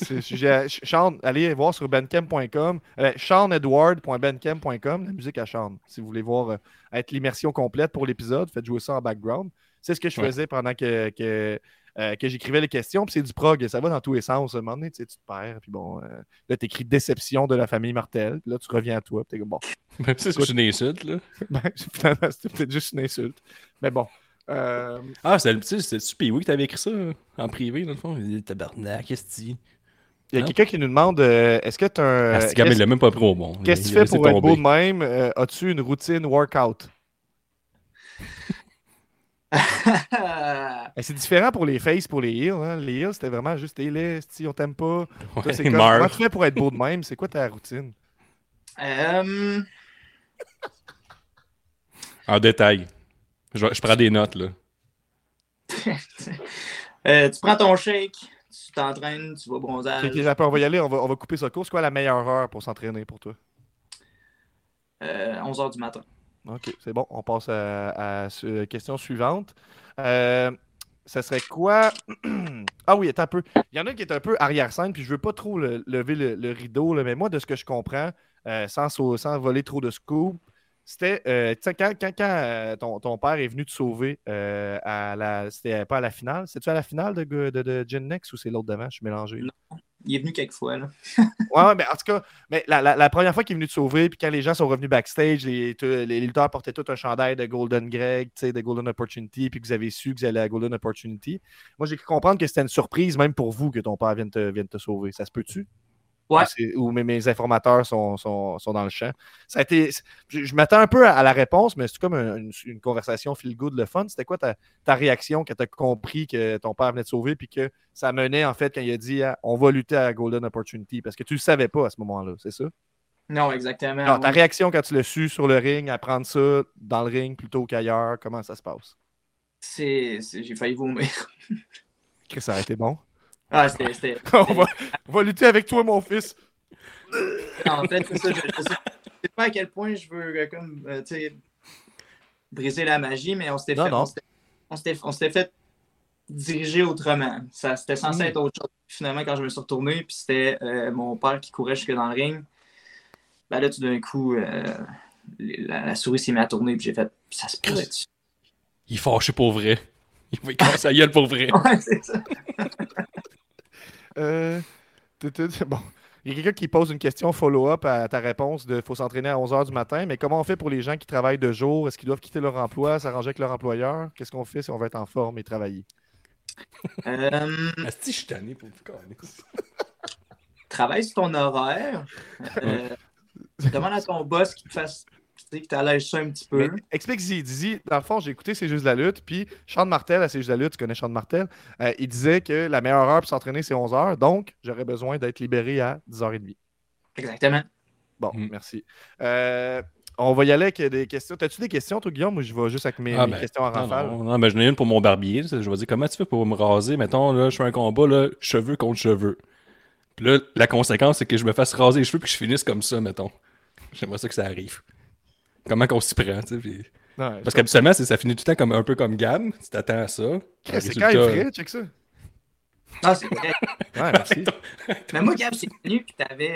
Sean, allez voir sur bandcamp.com. Euh, SeanEdward.bandcamp.com, la musique à Sean. Si vous voulez voir euh, être l'immersion complète pour l'épisode, faites jouer ça en background. C'est ce que je Ouais. faisais pendant que, que, euh, que j'écrivais les questions. Puis c'est du prog, ça va dans tous les sens. À un moment donné, tu sais, tu te perds. Puis bon, euh, là, t'écris déception de la famille Martel. Puis là, tu reviens à toi. Puis t'es comme bon. Même si c'est une insulte, là. Ben, finalement, c'était peut-être juste une insulte. Mais bon. Euh, Ah, c'est tu sais, c'est-tu Pee-Wee que t'avais écrit ça en privé, dans le fond? Il dit tabarnak, qu'est-ce que? Il y a quelqu'un qui nous demande euh, est-ce que tu as un. Ah, c'est Gab, il l'a même pas pris au bon. Qu'est-ce que tu fais pour être beau tomber. de même? Euh, As-tu une routine workout? C'est différent pour les faces, pour les heels. hein. Les heels, c'était vraiment juste laid, si on t'aime pas. Toi, Ouais, c'est il comme, comment tu fais pour être beau de même? C'est quoi ta routine? Euh, En détail. Je, je prends des notes, là. euh, tu prends ton shake, tu t'entraînes, tu vas bronzage. Ok, ok, après, on va y aller, on va, on va couper ce cours. C'est quoi la meilleure heure pour s'entraîner pour toi? Euh, 11h du matin. Ok, c'est bon. On passe à, la question suivante. Euh, ça serait quoi? Ah oui, un peu. Il y en a qui est un peu arrière-scène, puis je veux pas trop le- lever le, rideau, mais moi, de ce que je comprends, euh, sans, sans voler trop de scoop, c'était euh, tu sais, quand, quand, quand, euh, ton, ton père est venu te sauver euh, à la. C'était pas à la finale. C'est-tu à la finale de, de, de Gen Next ou c'est l'autre devant? Je suis mélangé. Il est venu quelques fois. Là. Ouais, mais en tout cas, mais la, la- la première fois qu'il est venu te sauver, puis quand les gens sont revenus backstage, les, les, lutteurs portaient tout un chandail de Golden Greg, tu sais, de Golden Opportunity, puis que vous avez su que vous allez à Golden Opportunity. Moi, j'ai cru comprendre que c'était une surprise, même pour vous, que ton père vienne te, vienne te sauver. Ça se peut-tu? Ouais. Ou mes, mes informateurs sont, sont, sont dans le champ. Ça a été, je, je m'attends un peu à, à la réponse, mais c'est comme un- une, une conversation feel good, le fun. C'était quoi ta, ta réaction quand tu as compris que ton père venait te sauver, puis que ça menait, en fait, quand il a dit ah, on va lutter à Golden Opportunity? Parce que tu le savais pas à ce moment-là, c'est ça? Non, exactement. Alors, ta oui. réaction quand tu l'as su sur le ring, à prendre ça dans le ring plutôt qu'ailleurs, comment ça se passe? C'est, J'ai failli vomir. Que ça a été bon. Ah, c'était. c'était- on, va, on va lutter avec toi, mon fils. En fait, c'est ça. Je, je sais, pas à quel point je veux euh, comme, euh, tu sais, briser la magie, mais on s'était fait, non. on s'était- fait diriger autrement. Ça, c'était censé Mm. être autre chose. Finalement, quand je me suis retourné, puis c'était euh, mon père qui courait jusque dans le ring, ben là, tout d'un coup, euh, la, la souris s'est mise à tourner, puis j'ai fait, ça se pourrait-tu? Il est fâché pour vrai. Il va casser la gueule pour vrai. Ouais, c'est ça. Euh, bon. Il y a quelqu'un qui pose une question follow-up à ta réponse de faut s'entraîner à 11h du matin, mais comment on fait pour les gens qui travaillent de jour? Est-ce qu'ils doivent quitter leur emploi, s'arranger avec leur employeur? Qu'est-ce qu'on fait si on veut être en forme et travailler? Euh, Asti, je suis tanné pour le travaille sur ton horaire. Euh, demande à ton boss qu'il te fasse, qu'il t'allège ça un petit peu. Explique-y, dis dans le fond, j'ai écouté C'est juste la lutte, puis Sean Martel à C'est juste la lutte, tu connais Sean Martel, euh, il disait que la meilleure heure pour s'entraîner, c'est 11h, donc j'aurais besoin d'être libéré à 10h30. Exactement. Bon, Mm. merci. Euh, on va y aller avec des questions. T'as-tu des questions, toi, Guillaume, ou je vais juste avec mes, Ah, mes ben, questions en Non, rafale? non, non, mais j'en ai une pour mon barbier. Je vais dire, comment tu fais pour me raser? Mettons, là, je fais un combat, là, cheveux contre cheveux. Puis là, la conséquence, c'est que je me fasse raser les cheveux puis que je finisse comme ça, mettons. J'aimerais ça que ça arrive. Comment qu'on s'y prend, tu sais. puis- Ouais, Parce qu'habituellement, c'est- ça finit tout le temps comme, un peu comme Gab. Tu t'attends à ça. C'est Résultat- quand même vrai, check ça. Non, c'est vrai. Ouais, merci. Mais moi, Gab, c'est connu que t'avais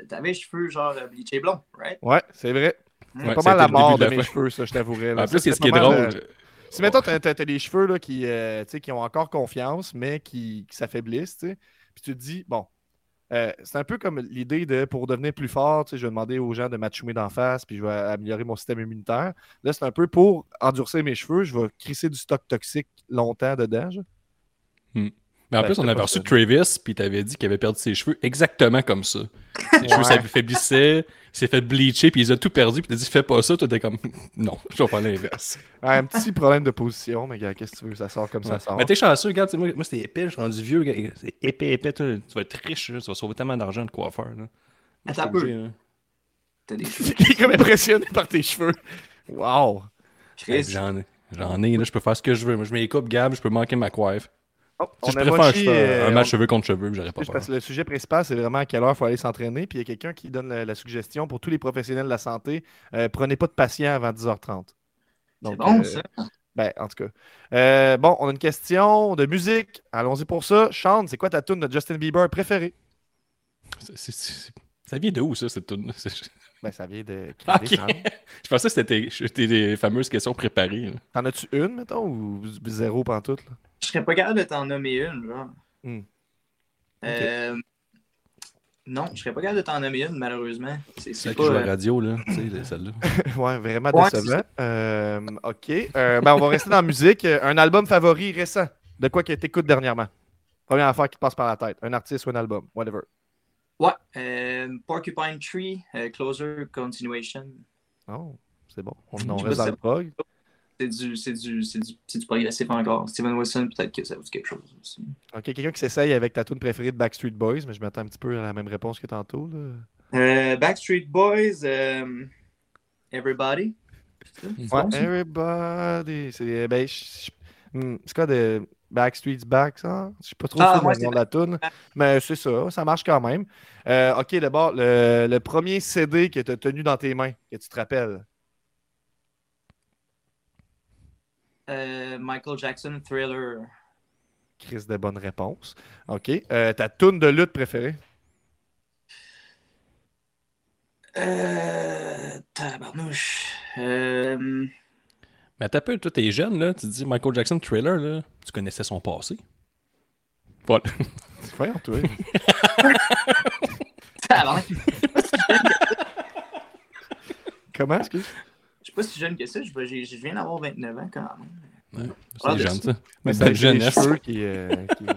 euh, t'avais les cheveux genre euh, bleachés blonds, right? Ouais, c'est vrai. Ouais, C'est ça pas mal la mort de, de la mes cheveux, ça, je t'avouerais. En plus, c'est ce qui est drôle, euh, Si mettons, t'as, des cheveux là, qui, euh, tu sais, qui ont encore confiance, mais qui, qui s'affaiblissent, tu sais, puis tu te dis, bon, euh, c'est un peu comme l'idée de pour devenir plus fort, je vais demander aux gens de m'achoumer d'en face, puis je vais améliorer mon système immunitaire. Là, c'est un peu pour endurcir mes cheveux, je vais crisser du stock toxique longtemps dedans. genre. Mais en Ben, plus, on avait reçu ça. Travis, puis t'avais dit qu'il avait perdu ses cheveux exactement comme ça. Ses cheveux s'affaiblissaient, il s'est fait bleacher, puis il a tout perdu, puis t'as dit fais pas ça, toi t'es comme non, je vais faire l'inverse. Ouais, un petit problème de position, mais gars, qu'est-ce que tu veux, ça sort comme ça sort. Mais t'es chanceux, regarde, moi, moi c'était épais, je suis rendu vieux, c'est épais, épais, toi, tu vas être riche, là, tu vas sauver tellement d'argent de coiffeur. Là. Attends un peu. T'as des cheveux. Il est comme impressionné par tes cheveux. Wow! Chris. J'en ai, j'en ai, là, je peux faire ce que je veux. Moi, je mets les coupes Gab, je peux manquer ma coiffe. Oh, Si je a préfère fais euh, un match on- cheveux contre cheveux, j'aurais pas parce que le sujet principal, c'est vraiment à quelle heure il faut aller s'entraîner. Puis il y a quelqu'un qui donne la, la suggestion pour tous les professionnels de la santé euh, prenez pas de patient avant 10h30. C'est Donc, bon, euh, ça. Ben, en tout cas. Euh, bon, on a une question de musique. Allons-y pour ça. Sean, c'est quoi ta tune de Justin Bieber préférée? C'est- c'est- c'est- Ça vient de où, ça, cette tune Ben, ça vient de. Je pensais que c'était c'était des fameuses questions préparées. là. T'en as-tu une, mettons, ou zéro pantoute? Là? Je serais pas capable de t'en nommer une, genre. Hmm. Euh, Non, je serais pas capable de t'en nommer une, malheureusement. C'est pas. qui joue à euh, la radio, là, tu sais, celle-là. ouais, vraiment Ouais, décevant. Euh, ok. Euh, ben, on va rester dans la musique. Euh, Un album favori récent. De quoi que t'écoutes dernièrement? Première affaire qui te passe par la tête. Un artiste ou un album. Whatever. Ouais. euh, Porcupine Tree, euh, Closer Continuation. Oh, c'est bon. On, sais reste pas dans le prog. C'est du, c'est du, c'est du, c'est du progressif encore. Steven Wilson, peut-être que ça vous dit quelque chose aussi. Ok, quelqu'un qui s'essaye avec ta tune préférée de Backstreet Boys, mais je m'attends un petit peu à la même réponse que tantôt. Là. Euh, Backstreet Boys, euh, Everybody. C'est Ouais, bon, ça? everybody. C'est ben, je- je- c'est quoi de Backstreet's Back, ça? Je sais pas trop Ah, sûr ouais, le nom de la tune, mais c'est ça, ça marche quand même. Euh, ok, d'abord, le, le premier CD que tu as tenu dans tes mains, que tu te rappelles? Euh, Michael Jackson, Thriller. Chris de bonnes réponses. Ok. Euh, ta tune de lutte préférée? Euh, tabarnouche. Euh, Mais t'as peu, toi, t'es jeune, là, tu te dis Michael Jackson Thriller, là, tu connaissais son passé. Voilà. Voyons, toi. Comment, excuse? Je suis pas si jeune que ça. Je, viens d'avoir 29 ans quand même. Ouais, Ah, c'est de- jeune, ça. Mais c'est les jeunesse. cheveux qui, euh, qui, qui-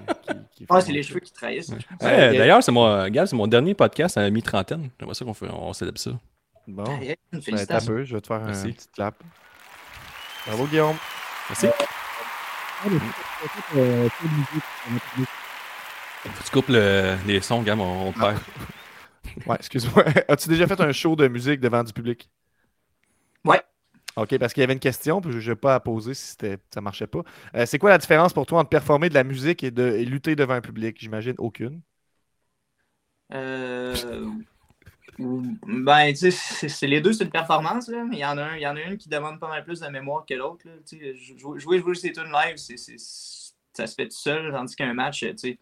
qui Ah, c'est les cheveux qui trahissent. Ouais. D'ailleurs, c'est mon, Gab, c'est mon dernier podcast à mi-trentaine. J'aimerais ça qu'on fait, on célèbre ça. Bon. Hey, hey, Ben, peu, je vais te faire Merci. un petit clap. Bravo, Guillaume. Merci. Faut que tu coupes le- les sons, Gab, on, on te perd. Ouais, excuse-moi. As-tu déjà fait un show de musique devant du public? Ouais. OK, parce qu'il y avait une question, puis je n'ai pas à poser si ça marchait pas. Euh, c'est quoi la différence pour toi entre performer de la musique et, de, et lutter devant un public? J'imagine aucune. Euh, ben, tu sais, c'est les deux, c'est une performance, là, mais il y en a un, il y en a une qui demande pas mal plus de mémoire que l'autre. Jouer, jouer, jouer ces tunes live, c'est, c'est- ça se fait tout seul, tandis qu'un match, tu sais,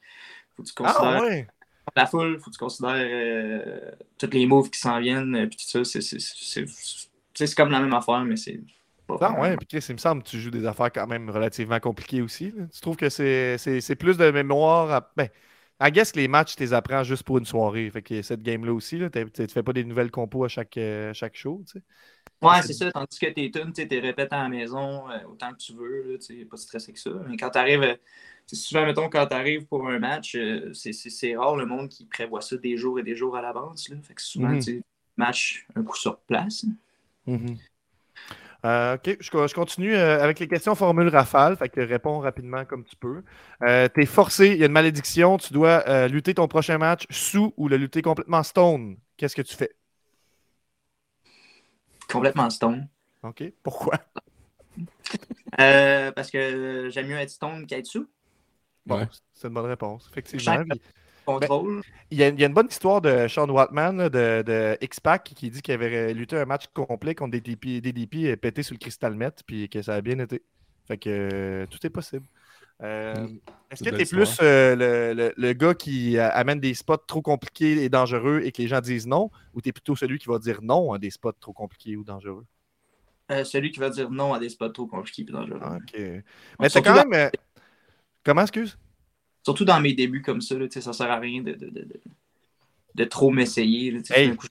faut que tu considères Ah ouais! la foule, faut que tu considères euh, tous les moves qui s'en viennent, euh, puis tout ça, c'est, comme la même affaire, mais c'est pas Ah vraiment- ouais, puis il me semble que tu joues des affaires quand même relativement compliquées aussi. là. Tu trouves que c'est plus de mémoire à... Ben, I guess que les matchs, tu les apprends juste pour une soirée. Fait que cette game-là aussi, là, tu fais pas des nouvelles compos à chaque, euh, chaque show, tu sais. Ouais, c'est ça. Tandis que tes tunes, tu les répètes à la maison euh, autant que tu veux. Là, tu pas stressé que ça. Mais quand tu arrives, souvent, mettons, quand tu arrives pour un match, euh, c'est- rare le monde qui prévoit ça des jours et des jours à l'avance. là. Fait que souvent, Mhm. tu match un coup sur place. Euh, ok, je, co- je continue euh, avec les questions formule rafale. Fait que réponds rapidement comme tu peux. Euh, T'es forcé, il y a une malédiction, tu dois euh, lutter ton prochain match sous ou le lutter complètement stone. Qu'est-ce que tu fais? Complètement stone. OK. Pourquoi? Euh, parce que j'aime mieux être stone qu'être sous. Bon, Ouais. c'est une bonne réponse. Effectivement. Chaque- Contrôle. Il y, a, il y a une bonne histoire de Sean Watman là, de, de X-Pac qui dit qu'il avait euh, lutté un match complet contre des DDP, des DDP et pété sur le Crystal Met puis que ça a bien été. Fait que euh, tout est possible. Euh. Est-ce C'est que tu es plus euh, le, le- le gars qui euh, amène des spots trop compliqués et dangereux et que les gens disent non, ou tu es plutôt celui qui va dire non à des spots trop compliqués ou dangereux? Euh, celui qui va dire non à des spots trop compliqués et dangereux. Ah, Ok. Mais Surtout quand même. euh, Comment, excuse? Surtout dans mes débuts comme ça, là, tu sais, ça sert à rien de, de, de, de- de trop m'essayer. là, tu sais, Hey. un coup, je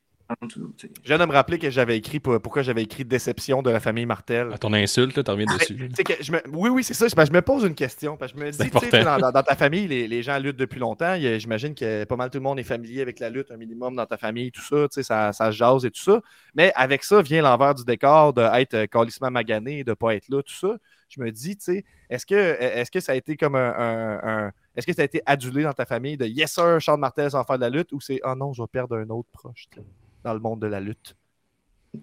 tout, tu viens de me rappeler que j'avais écrit pour- pourquoi j'avais écrit Déception de la famille Martel. À ton insulte, t'en reviens Mais, dessus. tu sais que je me- Oui, oui, c'est ça. je me pose une question. Parce que je me dis, tu dans, dans- dans ta famille, les, les gens luttent depuis longtemps. Il J'imagine que pas mal tout le monde est familier avec la lutte, un minimum dans ta famille, tout ça. tu sais, Ça, ça se jase et tout ça. Mais avec ça vient l'envers du décor d'être euh, calissement magané, de ne pas être là, tout ça. Je me dis, tu sais, est-ce que, est que ça a été comme un. un- un- est-ce que ça a été adulé dans ta famille de Yes sir, Charles Martel sans faire de la lutte ou c'est Oh non, je vais perdre un autre proche tu dans le monde de la lutte?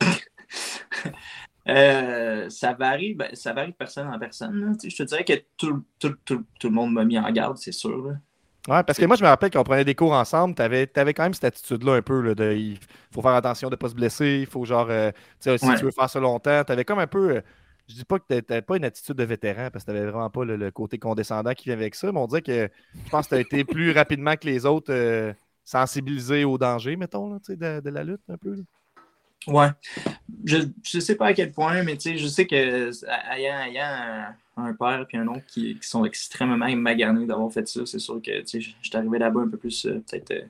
Euh, ça varie, ben, ça varie de personne en personne. là, tu Je te dirais que tout, tout, tout, tout le monde m'a mis en garde, c'est sûr. là. Ouais, parce que moi, je me rappelle qu'on prenait des cours ensemble, tu avais, quand même cette attitude-là un peu, là, de il faut faire attention de ne pas se blesser, il faut genre, euh, tu si Ouais. tu veux faire ça longtemps, tu avais comme un peu, euh, je dis pas que tu n'avais pas une attitude de vétéran, parce que tu n'avais vraiment pas le, le côté condescendant qui vient avec ça, mais on dirait que je pense que tu as été plus rapidement que les autres euh, sensibilisé au danger, mettons, là, de, de la lutte un peu. là. Ouais. Je, je sais pas à quel point, mais tu sais, je sais que ayant, ayant un, un père et un oncle qui, qui sont extrêmement maganés d'avoir fait ça, c'est sûr que tu sais, je suis arrivé là-bas un peu plus euh, peut-être euh,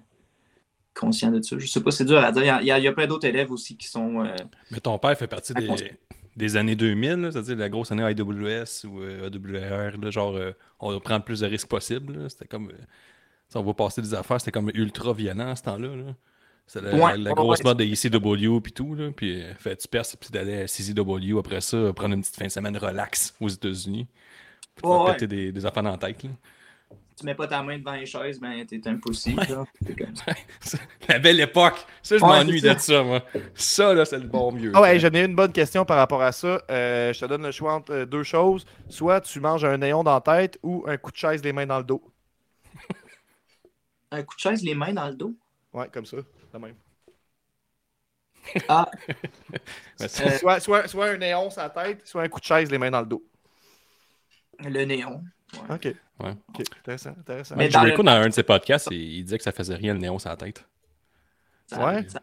conscient de ça. Je sais pas, c'est dur à dire. Il y a- il y plein d'autres élèves aussi qui sont. euh, Mais ton père fait partie des. Des années 2000, là, c'est-à-dire la grosse année IWS ou euh, AWR, là, genre euh, on va prendre le plus de risques possible. C'était comme. euh, si on va passer des affaires, c'était comme ultra violent à ce temps-là. là. C'était la, Ouais, la- la ouais, grosse ouais. mode de ECW puis tout. Là, puis euh, fait, tu perces puis d'aller à CZW après ça, prendre une petite fin de semaine relax aux États-unis. Puis Ouais, péter des, des affaires dans la tête. là. Tu mets pas ta main devant les chaises, ben t'es impossible. genre. C'est comme ça. la belle époque. Ça, je Ouais, m'ennuie de ça, moi. Ça, là, c'est le bon mieux. Ah ouais, j'en ai une bonne question par rapport à ça. Euh, je te donne le choix entre euh, deux choses. Soit tu manges un néon dans la tête ou un coup de chaise, les mains dans le dos. Un coup de chaise, les mains dans le dos? Ouais, comme ça, la même. Ah, Euh, Soit, soit, soit un néon sur la tête, soit un coup de chaise, les mains dans le dos. le néon. OK. Ouais. OK. Intéressant, intéressant. Mais Ouais, dans dans un de ses podcasts, il, il disait que ça faisait rien le néon sur la tête. Ça, Ouais. ça-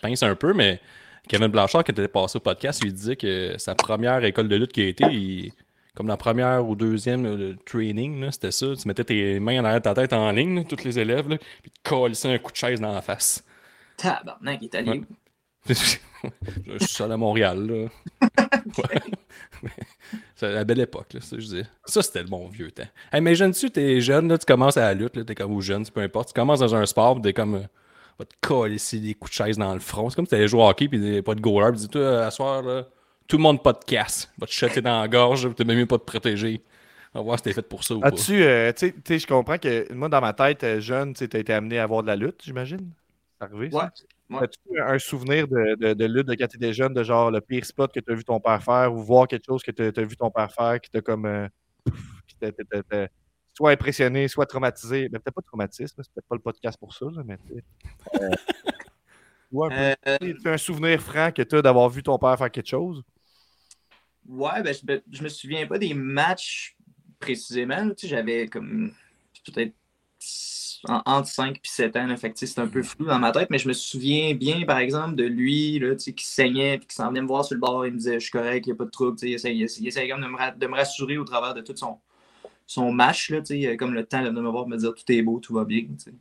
pince un peu, mais Kevin Blanchard, qui était passé au podcast, lui disait que sa première école de lutte qui a été, il- comme la première ou deuxième le training, c'était ça. Tu mettais tes mains en arrière de ta tête en ligne, là, tous les élèves, là, puis tu collissais un coup de chaise dans la face. Tabarnak, il est allé. Ouais. je suis seul à Montréal, là. Ouais. Mais C'est la belle époque, là, ça, je dis. Ça, c'était le bon vieux temps. Hey, Imagine-tu, t'es jeune, là, tu commences à la lutte, là, t'es comme ou jeune, c'est peu importe. Tu commences dans un sport, puis t'es comme. euh, va te coller ici des coups de chaise dans le front. C'est comme si t'allais jouer au hockey, puis pas de goaler, puis dis, toi, à soir, là, tout le monde pas de casse. Va te chuter dans la gorge, t'es même mieux pas te protéger. On va voir si t'es fait pour ça ou pas. As-tu, euh, tu sais- tu je comprends que moi, dans ma tête, euh, jeune, tu as été amené à voir de la lutte, j'imagine? C'est arrivé, ça? Ouais. As-tu un souvenir de, de, de lutte de quand tu étais jeune, de genre le pire spot que tu as vu ton père faire ou voir quelque chose que tu as vu ton père faire qui t'a comme. euh, qui soit impressionné, soit traumatisé? Mais peut-être pas traumatisme, c'est peut-être pas le podcast pour ça, là, mais euh, ouais, un peu. Euh, sais, un souvenir franc que tu as d'avoir vu ton père faire quelque chose? Ouais, ben, je, me- je me souviens pas des matchs précisément. Tu sais, J'avais comme peut-être entre 5 et 7 ans. c'est un peu flou dans ma tête, mais je me souviens bien, par exemple, de lui là, tu sais, qui saignait et qui s'en venait me voir sur le bord. Il me disait Je suis correct, il n'y a pas de trouble. Tu sais, Il essayait, il essayait- comme de me, de me rassurer au travers de tout son, son match. Là, tu sais, il avait comme le temps de me voir me dire Tout est beau, tout va bien. sais.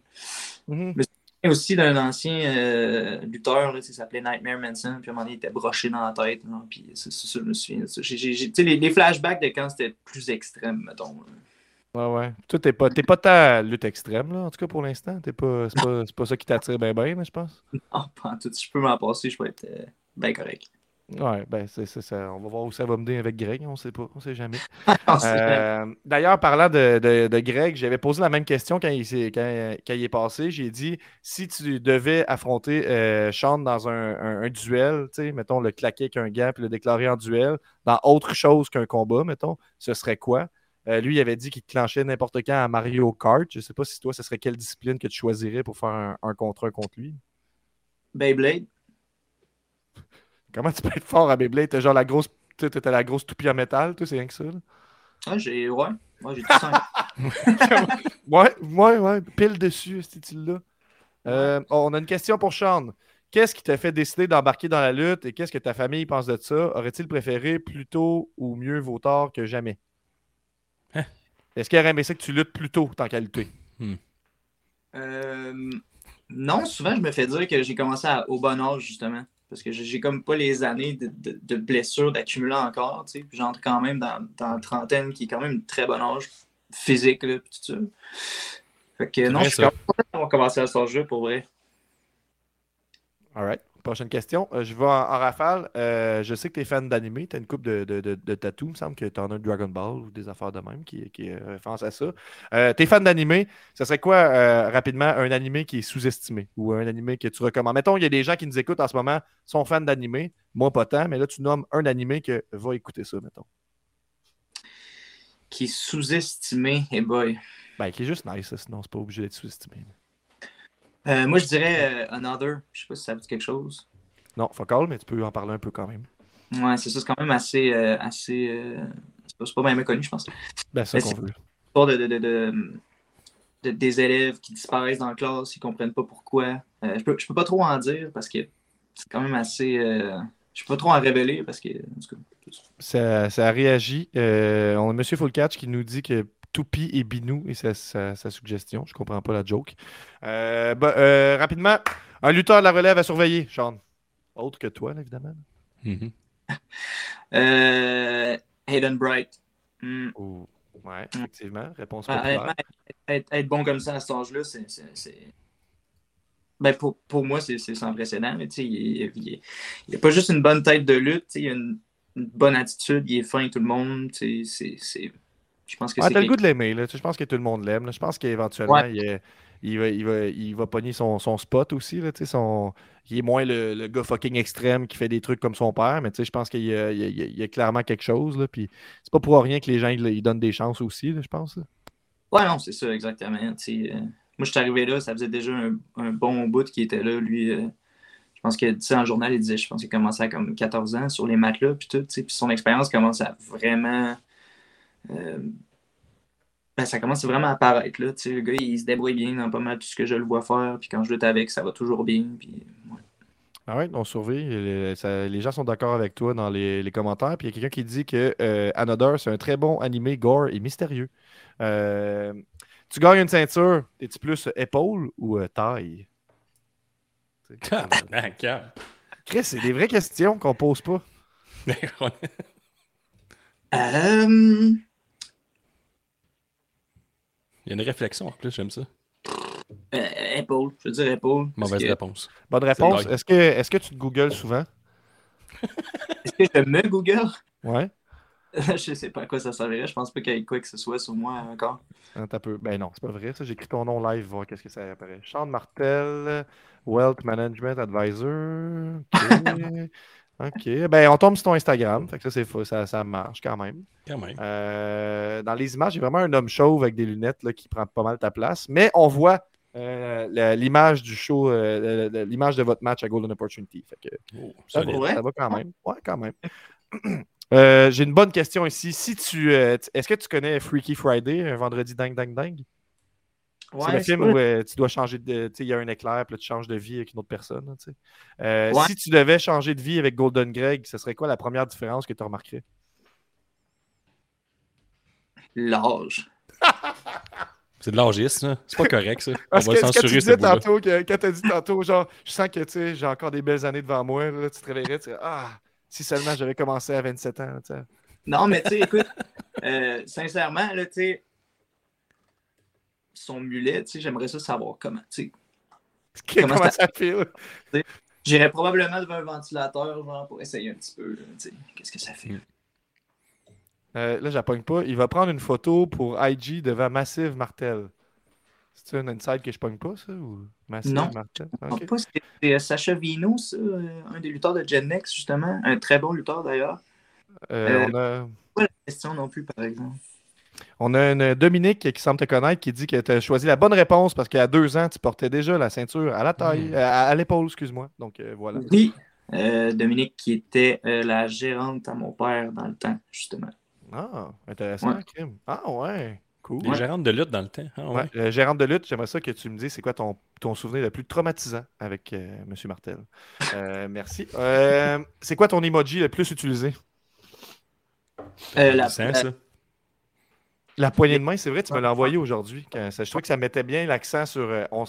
Mhm. Et aussi d'un ancien euh, lutteur, là, il s'appelait Nightmare Manson, puis à un moment donné, il était broché dans la tête, là, puis c'est ça, je me souviens. J'ai- les, les flashbacks de quand c'était plus extrême, mettons. là. Ouais, ouais. Toi, t'es pas, t'es pas tant lutte extrême, là, en tout cas pour l'instant. T'es pas, c'est, pas, c'est pas ça qui t'attire bien, bien, je pense. Oh, pas en tout, si je peux m'en passer, je peux être euh, bien correct. Ouais, ben, c'est, c'est ça. On va voir où ça va mener avec Greg, on sait pas, on sait jamais. Euh, d'ailleurs, parlant de, de- de Greg, j'avais posé la même question quand il, quand, quand il est passé. J'ai dit si tu devais affronter euh, Sean dans un, un- un duel, tu sais, mettons le claquer avec un gant puis le déclarer en duel, dans autre chose qu'un combat, mettons, ce serait quoi? Euh, Lui, il avait dit qu'il te clenchait n'importe quand à Mario Kart. Je sais pas si toi, ce serait quelle discipline que tu choisirais pour faire un, un contre un contre lui. Beyblade. Comment tu peux être fort à Beyblade? T'as genre la grosse, t'as la grosse toupie en métal, c'est rien que ça. là? Ah, j'ai. Ouais. Moi, j'ai tout ça. Ouais, ouais, ouais. Pile dessus, ce style-là. Euh, on a une question pour Sean. Qu'est-ce qui t'a fait décider d'embarquer dans la lutte et qu'est-ce que ta famille pense de ça? Aurait-il préféré plus tôt ou mieux vaut tard que jamais? Est-ce qu'il aurait aimé ça que tu luttes plus tôt tant qu'à lutter? Euh, non, souvent, je me fais dire que j'ai commencé à- au bon âge, justement. Parce que j'ai comme pas les années de, de- de blessures d'accumuler encore. tu sais. Puis j'entre quand même dans, dans la trentaine, qui est quand même une très bon âge physique, là, tout ça. Fait que non, je suis ça. content d'avoir commencé à ce jeu pour vrai. All right. Prochaine question. Euh, je vais en, en rafale. Euh, je sais que tu es fan d'anime. Tu as une coupe de, de, de, de tatous. Il me semble que tu en as un Dragon Ball ou des affaires de même qui, qui référence à ça. Euh, tu es fan d'anime. Ce serait quoi, rapidement, un anime qui est sous-estimé ou un anime que tu recommandes? Mettons, il y a des gens qui nous écoutent en ce moment, sont fans d'anime. Moi, pas tant, mais là, tu nommes un anime que va écouter ça, mettons. Qui est sous-estimé, et boy. Ben, qui est juste nice, ça, sinon c'est pas obligé d'être sous-estimé. Euh, moi, je dirais euh, Another. Je sais pas si ça vous dit quelque chose. Non, fuck all, mais tu peux en parler un peu quand même. Ouais, c'est ça, c'est quand même assez. euh, assez euh, c'est pas, pas bien connu, je pense. Ben, ça qu'on veut. L'histoire de, de, de, de- de- des élèves qui disparaissent dans la classe, ils comprennent pas pourquoi. Je, peux, je peux pas trop en dire parce que c'est quand même assez. je peux pas trop en révéler parce que. en tout cas, Ça, ça a réagi. Euh, on a M. Fullcatch qui nous dit que Toupi et Binou et sa, sa- sa suggestion. Je comprends pas la joke. Euh, bah, euh, rapidement, un lutteur de la relève à surveiller, Sean. Autre que toi, là, évidemment. Mhm. Euh, Hayden Bright. Hmm. Ou- Ouais, effectivement. Réponse Ah, populaire. être, être bon comme ça à cet âge-là, c'est. Ben pour, pour moi, c'est c'est sans précédent. mais tu sais, Il a pas juste une bonne tête de lutte, il a une, une bonne attitude, il est fin avec tout le monde. c'est- Je pense que Ah, t'as le goût de l'aimer, Je pense que tout le monde l'aime. Je pense qu'éventuellement, Ouais. il, va, il, va, il va pogner son, son spot aussi. Là, tu sais, son... Il est moins le, le gars fucking extrême qui fait des trucs comme son père, mais tu sais, je pense qu'il y a, y y clairement quelque chose. Là, puis c'est pas pour rien que les gens ils, donnent des chances aussi, là, je pense. Ouais, non, c'est ça, exactement. euh, moi, je suis arrivé là, ça faisait déjà un, un bon bout qui était là. Lui, euh, je pense que, tu sais, en journal, il disait, je pense qu'il commençait à comme 14 ans sur les matelas, puis tout, puis son expérience commence à vraiment. Euh, ben, ça commence vraiment à apparaître, là. Le gars, il se débrouille bien dans pas mal tout ce que je le vois faire, puis quand je lutte avec, ça va toujours bien, puis. ouais. Ah ouais, on surveille. Les, ça- les gens sont d'accord avec toi dans les, les commentaires. Puis il y a quelqu'un qui dit que euh, Another, c'est un très bon animé gore et mystérieux. Euh, tu gagnes une ceinture, es-tu plus épaule ou euh, taille? Chris, c'est des vraies questions qu'on pose pas. Euh, Il y a une réflexion en plus, j'aime ça. euh, épaule, je veux dire épaule. Mauvaise que- réponse. Bonne réponse. Est-ce que, est-ce que tu te googles souvent? Est-ce que je me Google? Ouais. je sais pas à quoi ça servirait. Je pense pas qu'il y ait quoi que ce soit sur moi encore. Un peu. Ben non, c'est pas vrai. Ça, j'écris ton nom live, voir qu'est-ce que ça apparaît. Sean Martel, Wealth Management Advisor. OK. OK. Ben, on tombe sur ton Instagram. Fait que ça, c'est. Ça, ça marche quand même. Quand même. Euh, dans les images, il y a vraiment un homme chauve avec des lunettes là, qui prend pas mal ta place. Mais on voit euh, l'image du show, euh, l'image de votre match à Golden Opportunity. Fait que Oh, ça, va, ça va quand même. Ouais, quand même. J'ai une bonne question ici. Si tu, tu- est-ce que tu connais Freaky Friday, un vendredi dingue, dingue, dingue? C'est le film où euh, tu dois changer de. Tu sais, il y a un éclair, puis là, tu changes de vie avec une autre personne. Euh, Ouais. Si tu devais changer de vie avec Golden Greg, ce serait quoi la première différence que tu remarquerais? L'âge. C'est de l'âgisme, ça. C'est pas correct, ça. On Parce va censurer, ce tantôt, que, quand tu as dit tantôt, genre, je sens que tu sais, j'ai encore des belles années devant moi, là, tu te réveillerais, tu ah, si seulement j'avais commencé à 27 ans. tu sais. Non, mais tu sais, écoute, euh, sincèrement, là, tu sais, son mulet, tu sais, j'aimerais ça savoir comment, tu sais. Comment, Comment ça file? J'irais probablement devant un ventilateur, genre, pour essayer un petit peu, là, tu sais, qu'est-ce que ça fait? Mm. Euh, là, j'appogne pas. Il va prendre une photo pour IG devant Massive Martel. C'est un inside que je pogne pas, ça? Ou Massive Non. Martel? Je Ok. pense pas, c'est euh, Sacha Vino, ça, euh, un des lutteurs de Gen Next, justement. Un très bon lutteur, d'ailleurs. Euh, on a. Pas la question non plus, par exemple. On a une Dominique qui semble te connaître qui dit que tu as choisi la bonne réponse parce qu'à deux ans, tu portais déjà la ceinture à la taille, Mm. euh, à, à l'épaule, excuse-moi. Donc euh, voilà. Oui. Euh, Dominique, qui était euh, la gérante à mon père dans le temps, justement. Ah, intéressant, Ouais. Ah ouais, cool. Les gérantes de lutte dans le temps. Ah, ouais. Ouais, euh, gérante de lutte, j'aimerais ça que tu me dises c'est quoi ton, ton souvenir le plus traumatisant avec euh, M. Martel. Euh, merci. Euh, c'est quoi ton emoji le plus utilisé? Euh, la- ça. La poignée de main, c'est vrai, tu me l'as envoyé aujourd'hui. Je trouve que ça mettait bien l'accent sur euh, on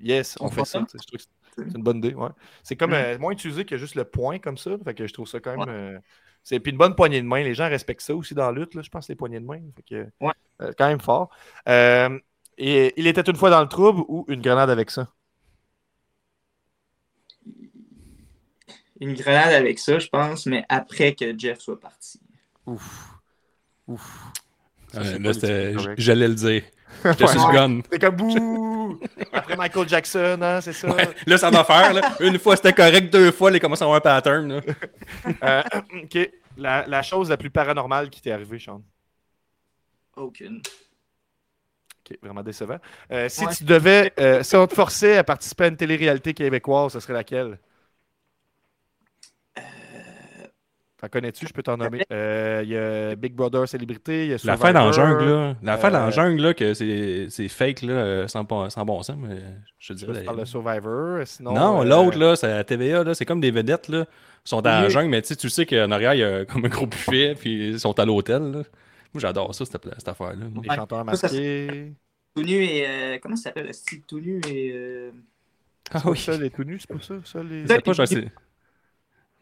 Yes, on, On fait ça. Je trouve que c'est une bonne idée. Ouais. C'est comme Mm. euh, moins utilisé que juste le point comme ça. Fait que je trouve ça quand même. euh, c'est puis une bonne poignée de main. Les gens respectent ça aussi dans la lutte, là, je pense, les poignées de main. Fait que, Ouais. euh, quand même fort. Et il était une fois dans le trouble ou une grenade avec ça? Une grenade avec ça, je pense, mais après que Jeff soit parti. Ouf. Ouf. Ouais, c'est là, c'était-. J'allais le dire. J'étais Ouais. sur le gun. C'est comme bouh! Après Michael Jackson, hein, c'est ça? Ouais, là, ça va faire. Là. Une fois, c'était correct. Deux fois, il commence à avoir un pattern. Là. Euh, ok. La, la chose la plus paranormale qui t'est arrivée, Sean? Aucune. Ok, vraiment décevant. Euh, si Ouais. tu devais, euh, si on te forçait à participer à une télé-réalité québécoise, ce serait laquelle? T'en connais-tu? Je peux t'en nommer. Euh, Il y a Big Brother Célébrité, il y a L'affaire dans la jungle, là. L'affaire dans euh, la jungle, là, que c'est c'est fake, là, sans, bon- sans bon sens, mais je te dirais. tu parles de Survivor. Sinon, Non, euh, l'autre, là, c'est la TVA, là, c'est comme des vedettes, là. Ils sont dans la Oui. jungle, mais tu sais, tu sais qu'en arrière, il y a comme un gros buffet, puis ils sont à l'hôtel, là. Moi, j'adore ça, cette, cette affaire-là. Les Ouais. chanteurs masqués. Tout nu et. euh, comment ça s'appelle le style tout nu et. euh, Ah C'est pas ça, les tout nus, c'est pas ça? ça les... Sais pas, je sais.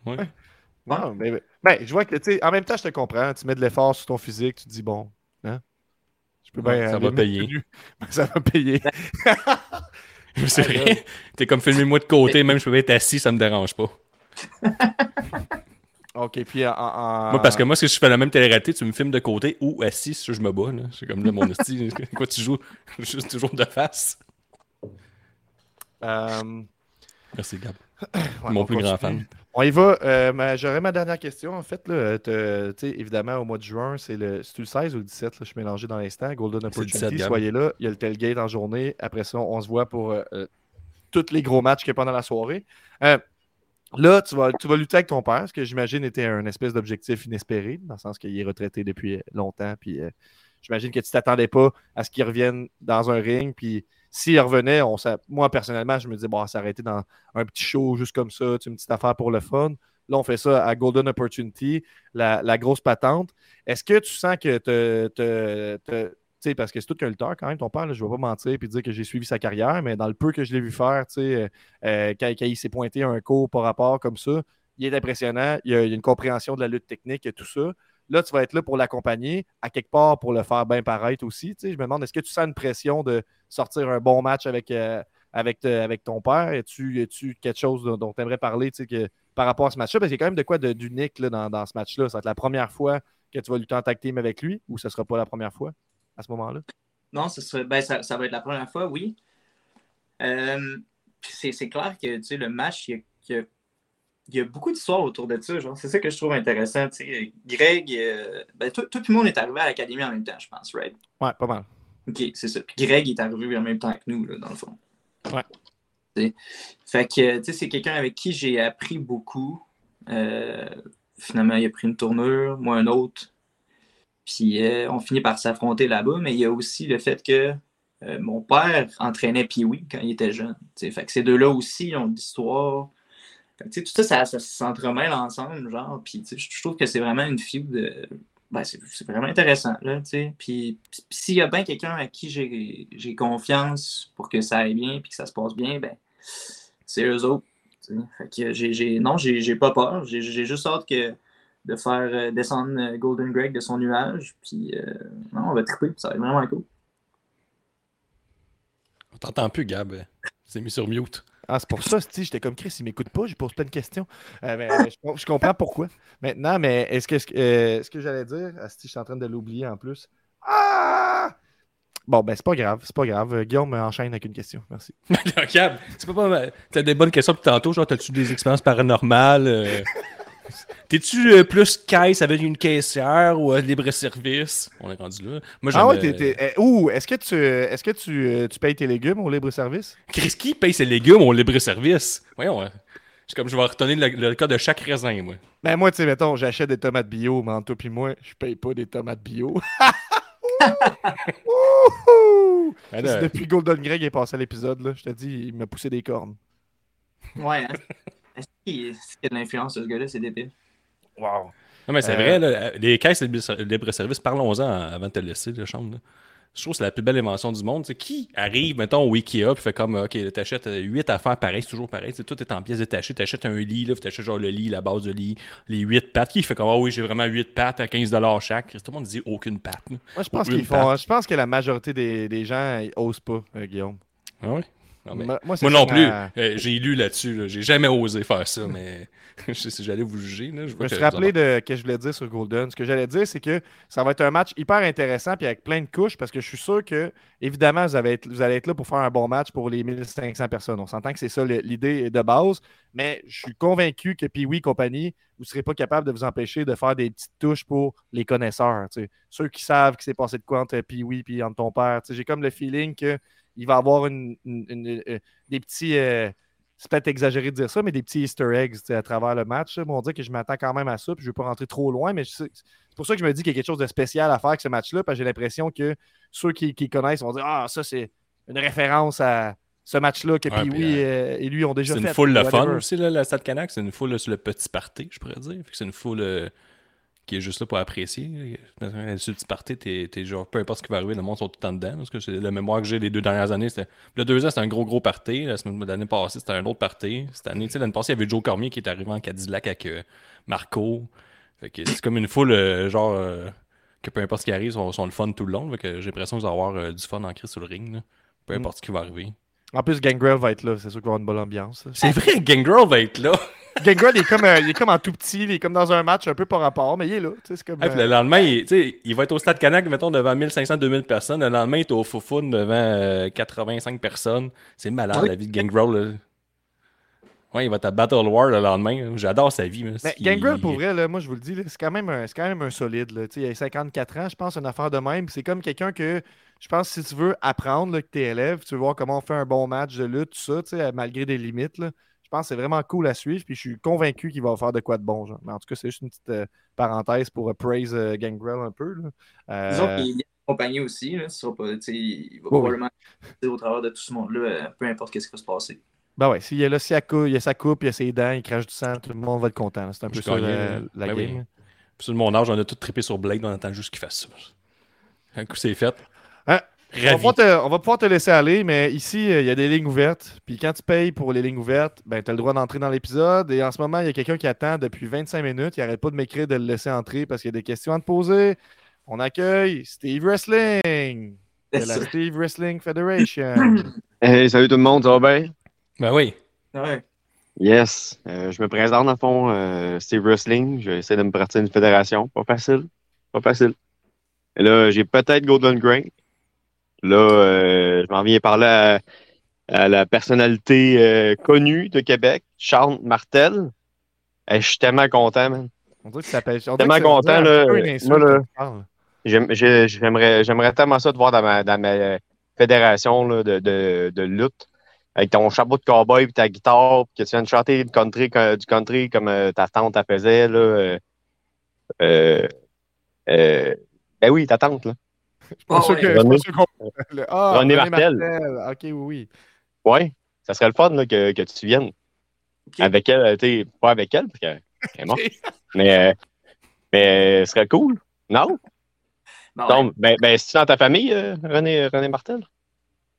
Ouais. Non, mais, mais- ben, je vois que, tu sais, en même temps, je te comprends. Tu mets de l'effort sur ton physique, tu te dis, bon, hein? Je peux Ouais, bien. ça va payer. nu. ça va payer. C'est vrai. T'es comme filmé-moi de côté, même je peux être assis, ça me dérange pas. OK, puis en. en- Moi, parce que moi, si je fais la même télé-réalité, tu me filmes de côté ou assis, ça, je me bats, là. C'est comme là, mon style. Quoi, tu joues juste toujours de face? euh, Merci, Gab. ouais, Mon on plus grand fan. On y va. Euh, ma- J'aurais ma dernière question, en fait. Là, évidemment, au mois de juin, c'est le, le 16 ou le 17, là, je suis mélangé dans l'instant. Golden Opportunity, 17, Gab. soyez là. Il y a le tailgate en journée. Après ça, on se voit pour euh, euh, tous les gros matchs qu'il y a pendant la soirée. Euh, là, tu vas, tu vas lutter avec ton père, ce que j'imagine était un espèce d'objectif inespéré, dans le sens qu'il est retraité depuis longtemps. Puis j'imagine que tu t'attendais pas à ce qu'il revienne dans un ring. Puis s'il revenait, moi, personnellement, je me disais, bon, été dans un petit show juste comme ça, une petite affaire pour le fun. Là, on fait ça à Golden Opportunity, la, grosse patente. Est-ce que tu sens que te, sais, parce que c'est tout qu'un lutteur quand même, ton père, je ne vais pas mentir et dire que j'ai suivi sa carrière, mais dans le peu que je l'ai vu faire, tu sais, euh, euh, quand, il s'est pointé un cours par rapport comme ça, il est impressionnant, il y a une compréhension de la lutte technique et tout ça. Là, tu vas être là pour l'accompagner, à quelque part pour le faire bien paraître aussi. Tu sais, je me demande, est-ce que tu sens une pression de sortir un bon match avec, euh, avec, te- avec ton père? Es-tu tu quelque chose dont- tu aimerais parler tu sais, que, par rapport à ce match-là? Parce qu'il y a quand même de quoi d'unique dans, dans ce match-là. Ça va être la première fois que tu vas lutter en tag team avec lui ou ce ne sera pas la première fois à ce moment-là? Non, ben, ça, ça va être la première fois, oui. Euh, c'est clair que tu sais, le match, il il y a- il y a beaucoup d'histoires autour de ça. genre. C'est ça que je trouve intéressant. tu sais. Greg, euh, ben, tout, tout le monde est arrivé à l'académie en même temps, je pense, right? Ouais, pas mal. OK, c'est ça. Puis Greg est arrivé en même temps que nous, là, dans le fond. Ouais. T'sais. Fait que, tu sais, c'est quelqu'un avec qui j'ai appris beaucoup. Euh, finalement, il a pris une tournure, moi un autre. Puis euh, on finit par s'affronter là-bas, mais il y a aussi le fait que mon père entraînait Pee-Wee quand il était jeune. t'sais. Fait que ces deux-là aussi ont de l'histoire. Fait que, t'sais, Tout ça, ça, ça s'entremêle ensemble, genre. Puis je trouve que c'est vraiment une feud de, ben, c'est vraiment intéressant. Là, tu sais. puis s'il y a bien quelqu'un à qui j'ai confiance pour que ça aille bien puis que ça se passe bien, ben, c'est eux autres. Fait que j'ai- non, j'ai pas peur. J'ai j'ai juste hâte que, de faire euh, descendre euh, Golden Greg de son nuage. Puis euh, non, on va triper. Ça va être vraiment cool. On t'entend plus, Gab. C'est mis sur mute. Ah, c'est pour ça, j'étais comme Chris, il m'écoute pas, je pose plein de questions. Euh, mais, euh, je, com- je comprends pourquoi. Maintenant, mais est-ce que, euh, ce que j'allais dire, ah, Steve, je suis en train de l'oublier en plus. Ah! Bon, ben, c'est pas grave, c'est pas grave. Guillaume enchaîne avec une question. Merci. C'est pas pas. T'as des bonnes questions depuis tantôt, genre, t'as-tu des expériences paranormales? euh? T'es-tu euh, plus caisse avec une caissière ou euh, libre-service? On est rendu là. Moi, Ah ouais, t'es. euh, t'es- eh, ouh, est-ce que tu est-ce que tu, euh, tu payes tes légumes au libre-service? Chris, qui paye ses légumes au libre-service? Voyons, ouais. C'est comme je vais retenir le, le cas de chaque raisin, moi. Ben moi, tu sais, mettons, j'achète des tomates bio, mais entre toi puis moi, je paye pas des tomates bio. Wouhou! Ben là, c'est depuis Golden Greg est passé à l'épisode, là. Je te dis, il m'a poussé des cornes. Ouais, hein. Est-ce qu'il est-ce qu'il y a de l'influence, ce gars-là? C'est débile. Wow. Non, mais c'est Euh, vrai, là, les caisses de libre-service, parlons-en avant de te laisser, la chambre. là. Je trouve que c'est la plus belle invention du monde. qui arrive, mettons, au Ikea, puis fait comme, OK, t'achètes 8 affaires pareilles, c'est toujours pareil. Tout est en pièces détachées. T'achètes un lit, là, t'achètes genre le lit, la base de lit, les 8 pattes. Qui fait comme, ah oui, j'ai vraiment 8 pattes à 15 chaque? Tout le monde dit aucune patte. là. Moi, je pense qu'ils font. Je pense que la majorité des, des gens ils osent pas, euh, Guillaume. Ah ouais? Non, mais- Moi, non plus. Euh, j'ai lu là-dessus. là. J'ai jamais osé faire ça, mais je sais si j'allais vous juger. Là, je me que suis rappelé de ce que je voulais dire sur Golden. Ce que j'allais dire, c'est que ça va être un match hyper intéressant puis avec plein de couches parce que je suis sûr que, évidemment, vous, avez être- vous allez être là pour faire un bon match pour les 1500 personnes. On s'entend que c'est ça l'idée de base, mais je suis convaincu que Pee-Wee compagnie, vous ne serez pas capable de vous empêcher de faire des petites touches pour les connaisseurs. Ceux qui savent qu'il s'est passé de quoi entre Pee-Wee et entre ton père. J'ai comme le feeling qu'il va avoir une- une- une- euh, des petits. euh, c'est peut-être exagéré de dire ça, mais des petits Easter eggs à travers le match. on dit que je m'attends quand même à ça, puis je ne veux pas rentrer trop loin, mais c'est pour ça que je me dis qu'il y a quelque chose de spécial à faire avec ce match-là, parce que j'ai l'impression que ceux qui, qui connaissent vont dire Ah, ça, c'est une référence à ce match-là que euh, et lui ont déjà C'est fait. une foule le fun aussi, là, la Stade Canac. C'est une foule sur le petit party, je pourrais dire. C'est une foule euh, qui est juste là pour apprécier. Sur le petit party, t'es, t'es genre, peu importe ce qui va arriver, le monde sont tout le temps dedans. Parce que c'est la mémoire que j'ai les deux dernières années. C'était... Le deux ans, c'était un gros, gros party. La semaine l'année passée, c'était un autre party. Cette année, tu sais, l'année passée, il y avait Joe Cormier qui est arrivé en Cadillac avec euh, Marco. Fait que c'est comme une foule, euh, genre, euh, que peu importe ce qui arrive, sont, sont le fun tout le long. Fait que j'ai l'impression que vous allez avoir euh, du fun ancré sur le ring. là. Peu Mm. importe ce qui va arriver. En plus, Gangrel va être là, c'est sûr qu'il va avoir une bonne ambiance. là. C'est vrai, Gangrel va être là. Gangrel, il est, comme, euh, il est comme en tout petit, il est comme dans un match un peu par rapport, mais il est là. tu sais, C'est comme, Ah, puis le euh, lendemain, il, tu sais, il va être au Stade Canac, mettons, devant 1500-2000 personnes. Le lendemain, il est au Foufoune devant euh, 85 personnes. C'est malade, la vie de Gangrel. là. Ouais, il va être à Battle War le lendemain. J'adore sa vie. Il- Gangrel, pour vrai, là, moi je vous le dis, là, c'est quand même un, c'est quand même un solide. Là. Tu sais, Il a 54 ans, je pense, une affaire de même. C'est comme quelqu'un que, je pense, si tu veux apprendre, là, que tu es élève, tu veux voir comment on fait un bon match de lutte, tout ça, tu sais, malgré des limites. là. Je pense que c'est vraiment cool à suivre. Puis je suis convaincu qu'il va faire de quoi de bon. Genre. Mais en tout cas, c'est juste une petite euh, parenthèse pour euh, praise euh, Gangrel un peu. là. Euh, Disons qu'il est accompagné aussi. Là. Sera pas, tu sais, il va Oui, probablement passer au travers de tout ce monde-là, euh, peu importe ce qui va se passer. Ben ouais, s'il y a là, s'il y a cou- il y a sa coupe, il y a ses dents, il crache du sang, tout le monde va être content. C'est un peu ça la, Ben oui. game. Puis sur mon âge, on a tout trippé sur Blade. On attend juste qu'il fasse ça. Un coup, c'est fait. On va, pouvoir te, on va pouvoir te laisser aller, mais ici, euh, il y a des lignes ouvertes. Puis quand tu payes pour les lignes ouvertes, ben, tu as le droit d'entrer dans l'épisode. Et en ce moment, il y a quelqu'un qui attend depuis 25 minutes. Il n'arrête pas de m'écrire de le laisser entrer parce qu'il y a des questions à te poser. On accueille Steve Wrestling de la. Steve Wrestling Federation. Hey, salut tout le monde, ça va bien? Ben oui. Ouais. Yes. Euh, je me présente, dans le fond, euh, Steve Wrestling. J'essaie de me partir d'une fédération. Pas facile. Pas facile. Et là, j'ai peut-être Golden Grain. Là, euh, je m'en viens parler à, à la personnalité euh, connue de Québec, Charles Martel. Eh, je suis tellement content, man. On dirait que ça s'appelle. on dirait Tellement content, là. Moi, là, J'aimerais j'aimerais tellement ça te voir dans ma, dans ma fédération là, de, de, de lutte. Avec ton chapeau de cowboy et ta guitare, puis que tu viens de chanter du country, co- du country comme euh, ta tante la faisait. Là, euh, ben oui, ta tante. Là. Ah ouais. que- je suis pas René- sûr qu'on- le- Ah, René René Martel. Ok, oui, oui. Ouais, ça serait le fun là, que, que tu viennes. Avec elle, euh, pas avec elle, parce qu'elle est morte. Mais, euh, mais ce serait cool. Non? Ben ouais. Donc, ben, ben, c'est-tu dans ta famille, euh, René, René Martel?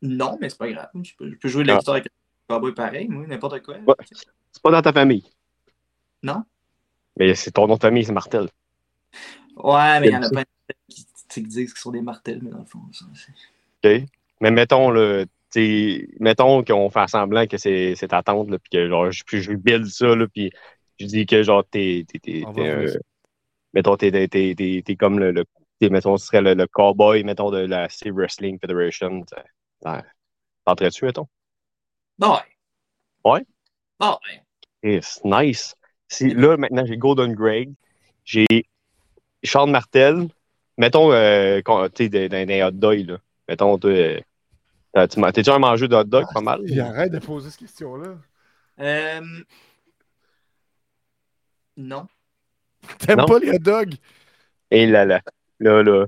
Non, mais c'est pas grave. Je peux, je peux jouer de la Ah. guitare avec un cowboy pareil, moi, n'importe quoi. Ouais. C'est pas dans ta famille. Non? Mais c'est ton nom de famille, c'est Martel. Ouais, mais il y en a plein qui, disent que ce sont des martels, mais dans le fond, ça, OK? Mais mettons, là, t'sais, mettons qu'on fait semblant que c'est c'est ta tante, là, puis que genre, je, je build ça, là, puis je dis que genre, t'es. euh, mettons, t'es t'es- t'es- t'es- t'es comme le. le t'es, mettons, ce serait le, le cowboy, mettons, de la Steve Wrestling Federation. T'entrais-tu, mettons? Ouais. Ouais? Ouais. Yes, nice. Si, là, maintenant, j'ai Golden Greg, j'ai Charles Martel. Mettons, euh, tu sais, des hot dogs, là. Mettons, euh, tu m'as- t'es déjà un mangeur de hot dog, pas mal? Il arrête de poser cette question-là. Euh, Non. T'aimes pas les hot dogs? Et là, là. Là, là.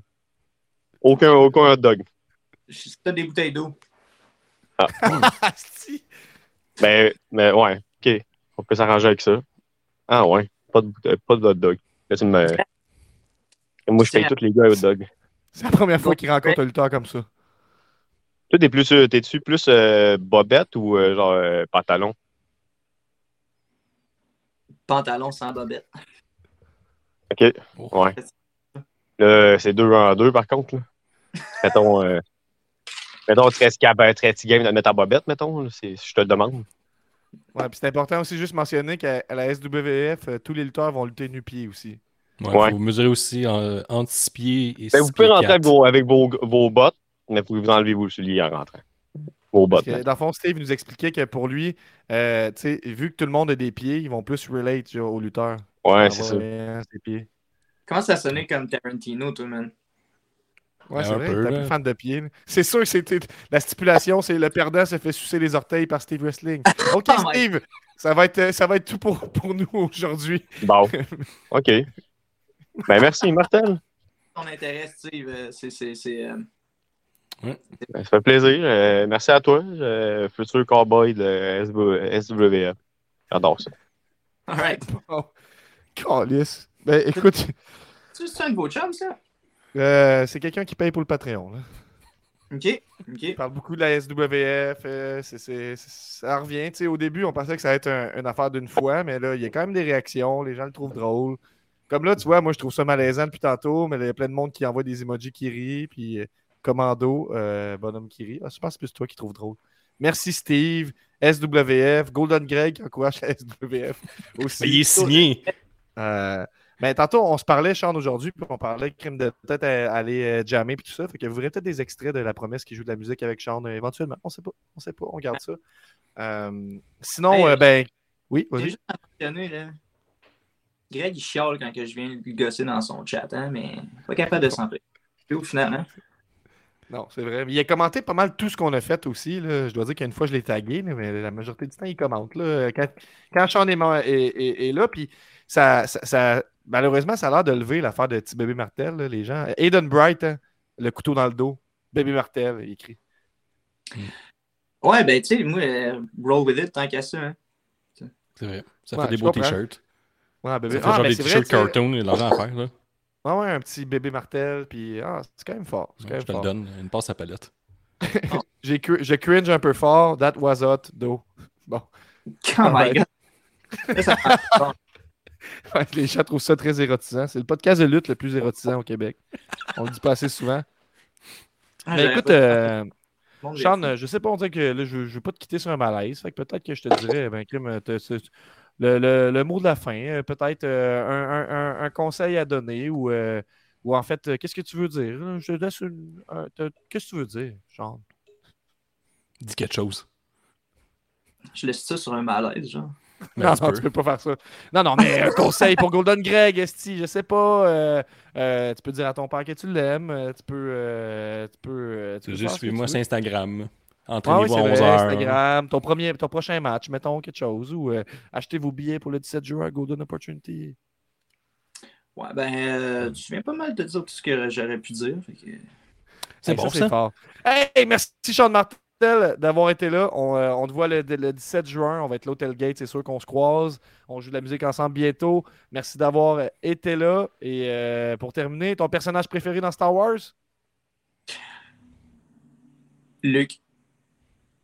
Aucun, aucun hot dog. C'est peut-être des bouteilles d'eau. Ah, si. Ben, mais ouais, ok. On peut s'arranger avec ça. Ah ouais, pas de, pas de hot dog. Là, tu me... Moi, je paye tous les gars à hot dog. C'est la première fois qu'il rencontre un lutteur comme ça. Toi, t'es plus, euh, t'es-tu plus euh, bobette ou euh, genre euh, pantalon? Pantalon sans bobette. Ok, Oh. ouais. Là, c'est deux en deux, par contre. Là. mettons, euh, mettons, tu serais capable, très petit game de mettre en bobette, mettons, là, c'est- je te le demande. Ouais, puis c'est important aussi juste mentionner qu'à à la SWF, tous les lutteurs vont lutter nu-pied aussi. Ouais, Ouais. faut mesurer aussi en- entre 6 pieds et 6 Ben, vous pouvez pieds rentrer avec vos, avec vos, vos bottes, mais vous pouvez vous enlever vos souliers en rentrant. Vos bottes. que, dans le fond, Steve nous expliquait que pour lui, euh, tu sais, vu que tout le monde a des pieds, ils vont plus relate genre, aux lutteurs. Ouais, c'est ça. ouais, ses pieds. Comment ça sonnait comme Tarantino, toi, man? Ouais, Ben, c'est un vrai, peu, t'es là. plus fan de pieds. là. C'est sûr que c'était la stipulation, c'est le perdant se fait sucer les orteils par Steve Wrestling. OK, Oh my- Steve, ça va être, ça va être tout pour, pour nous aujourd'hui. Bon. OK. Ben, merci, Martel. Ton intérêt, Steve, euh, c'est. c'est, c'est euh, Ben, ça fait plaisir. Euh, merci à toi, euh, futur cowboy de SW SWF. J'adore ça. Alright. Oh, Calisse. Ben, écoute, Tu c'est un vos chums, ça? euh, c'est quelqu'un qui paye pour le Patreon. Là. Ok. Ok. Il parle beaucoup de la SWF. euh, c'est- c'est- c'est- ça revient. Tu sais, au début, on pensait que ça allait être un- une affaire d'une fois, mais là, il y a quand même des réactions. Les gens le trouvent drôle. Comme là, tu vois, moi, je trouve ça malaisant depuis tantôt, mais il y a plein de monde qui envoie des emojis qui rit. Puis, euh, commando, euh, bonhomme qui rit. Ah, je pense que c'est plus toi qui trouve drôle. Merci, Steve. SWF. Golden Greg qui encourage la SWF aussi. Mais il est signé. Euh, ben, tantôt, on se parlait, Sean, aujourd'hui, puis on parlait crime de peut-être à- aller euh, jammer puis tout ça. Fait que vous verrez peut-être des extraits de la promesse qui joue de la musique avec Sean euh, éventuellement. On sait pas. On sait pas. On garde ça. Euh, sinon, Hey, euh, ben. Oui, J'ai vas-y. Greg, il chiale quand que je viens lui gosser dans son chat, hein, mais pas capable de s'en au final, hein? Non, c'est vrai. Mais il a commenté pas mal tout ce qu'on a fait aussi. là. Je dois dire qu'une fois, je l'ai tagué, mais la majorité du temps, il commente. Là. Quand, quand Sean est, est- est- est là, puis ça, ça- ça- malheureusement, ça a l'air de lever l'affaire de petit bébé Martel, là, les gens. Aiden Bright, hein, le couteau dans le dos. Bébé Martel, il écrit. Ouais, ben, tu sais, moi, euh, roll with it tant qu'à ça, hein. C'est vrai. Ça Ouais, fait des beaux t-shirts. Ouais, bébé. Ça fait Ah, genre ben, des c'est vrai, t-shirts cartoon, il a à faire. Là. Ah ouais, un petit bébé martel, puis ah, c'est quand même fort. c'est quand Ouais, même je te le donne. Une passe à palette. J'ai cr- je cringe un peu fort. That was hot, though. Bon. Oh my god. Ouais, les gens trouvent ça très érotisant. C'est le podcast de lutte le plus érotisant au Québec. On le dit pas assez souvent. Ah, Mais écoute, euh, Bon, j'ai- Sean, je sais pas, on dirait que là, je, je veux pas te quitter sur un malaise. Fait que peut-être que je te dirais, ben, crime, euh, le, le- le mot de la fin, euh, peut-être euh, un, un- conseil à donner ou, euh, ou en fait, qu'est-ce que tu veux dire? Je te laisse une- un- Qu'est-ce que tu veux dire, Sean? Dis quelque chose. Je laisse ça sur un malaise, genre. Mais non, tu non, peux. tu peux pas faire ça. Non, non, mais un conseil pour Golden Greg, Esti, je sais pas. euh, euh, tu peux dire à ton père que tu l'aimes. Tu peux. euh, tu peux. euh, tu Tu peux juste suis-moi sur veux. Instagram. Ah oui, Entraînez-vous c'est à vrai, 11h. Instagram, ton, premier, ton prochain match, mettons quelque chose. Ou euh, achetez vos billets pour le 17 juin à Golden Opportunity. Ouais, ben, euh, tu viens pas mal de dire tout ce que j'aurais pu dire. que- C'est Hey, bon, c'est ça? fort. Hey, merci Sean Martel d'avoir été là. On, euh, on te voit le, le 17 juin. On va être l'Hotel Gate. C'est sûr qu'on se croise. On joue de la musique ensemble bientôt. Merci d'avoir euh, été là. Et euh, pour terminer, ton personnage préféré dans Star Wars? Luc.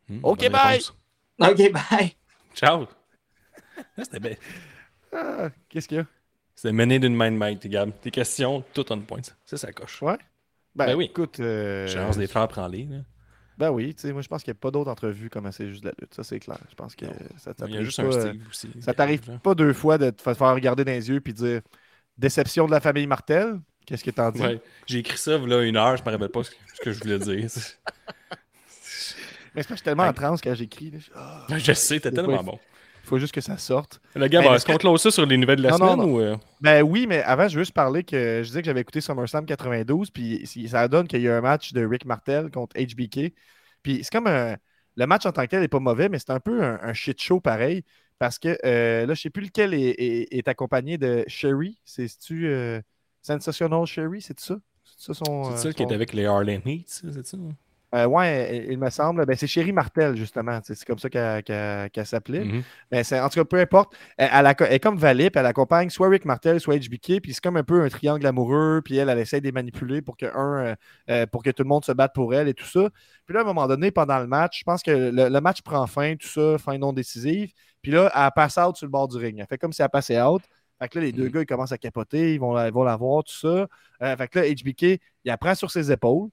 Hmm, Ok, bye. Ok, bye. Ciao. C'était bien. Ah, Qu'est-ce qu'il y a? C'était mené d'une main de maître, Gab. Tes questions, tout on point. Ça, ça coche. Ouais. Ben, Ben oui. écoute. euh, Chance des fleurs, prends-les. là. Ben oui, tu sais, moi je pense qu'il n'y a pas d'autres entrevues comme c'est juste de la lutte. Ça, c'est clair. Je pense que Non. ça Il y a t'arrive juste pas, un Steve aussi. Ça t'arrive pas deux fois de te fa- faire regarder dans les yeux puis dire déception de la famille Martel. Qu'est-ce que t'en dis? Ouais. J'ai écrit ça là une heure, je me rappelle pas ce que je voulais dire. Mais c'est parce que je suis tellement Ouais. en transe quand j'écris. là. Ah, je sais, t'es tellement bon. Il faut juste que ça sorte. Le gars, Ben, est-ce est-ce qu'on close ça sur les nouvelles de la Non, non, semaine non. ou. euh, Ben oui, mais avant, je veux juste parler que je disais que j'avais écouté SummerSlam 92, puis si- ça donne qu'il y a un match de Rick Martel contre HBK. Puis c'est comme un. Le match en tant que tel n'est pas mauvais, mais c'est un peu un, un shit show pareil. Parce que euh, là, je sais plus lequel est, est- est accompagné de Sherry. C'est-tu euh, Sensational Sherry, c'est ça? C'est ça son. C'est euh, ça qui son- est avec les Harlem Heat, ça, c'est ça? Euh, ouais, il me semble. Ben, c'est Sherry Martel, justement. C'est comme ça qu'elle s'appelait. Mais c'est- en tout cas, peu importe. Elle, elle acco- elle est comme Valip, elle accompagne soit Rick Martel, soit HBK, puis c'est comme un peu un triangle amoureux, puis elle, elle essaie de les manipuler pour que, un, euh, euh, pour que tout le monde se batte pour elle et tout ça. Puis là, à un moment donné, pendant le match, je pense que le, le match prend fin, tout ça, fin non décisive. Puis là, elle passe out sur le bord du ring. Elle fait comme si elle passait out. Fait que là, les deux Mhm. gars, ils commencent à capoter, ils vont la, ils vont la voir, tout ça. Euh, fait que là, HBK, il la prend sur ses épaules.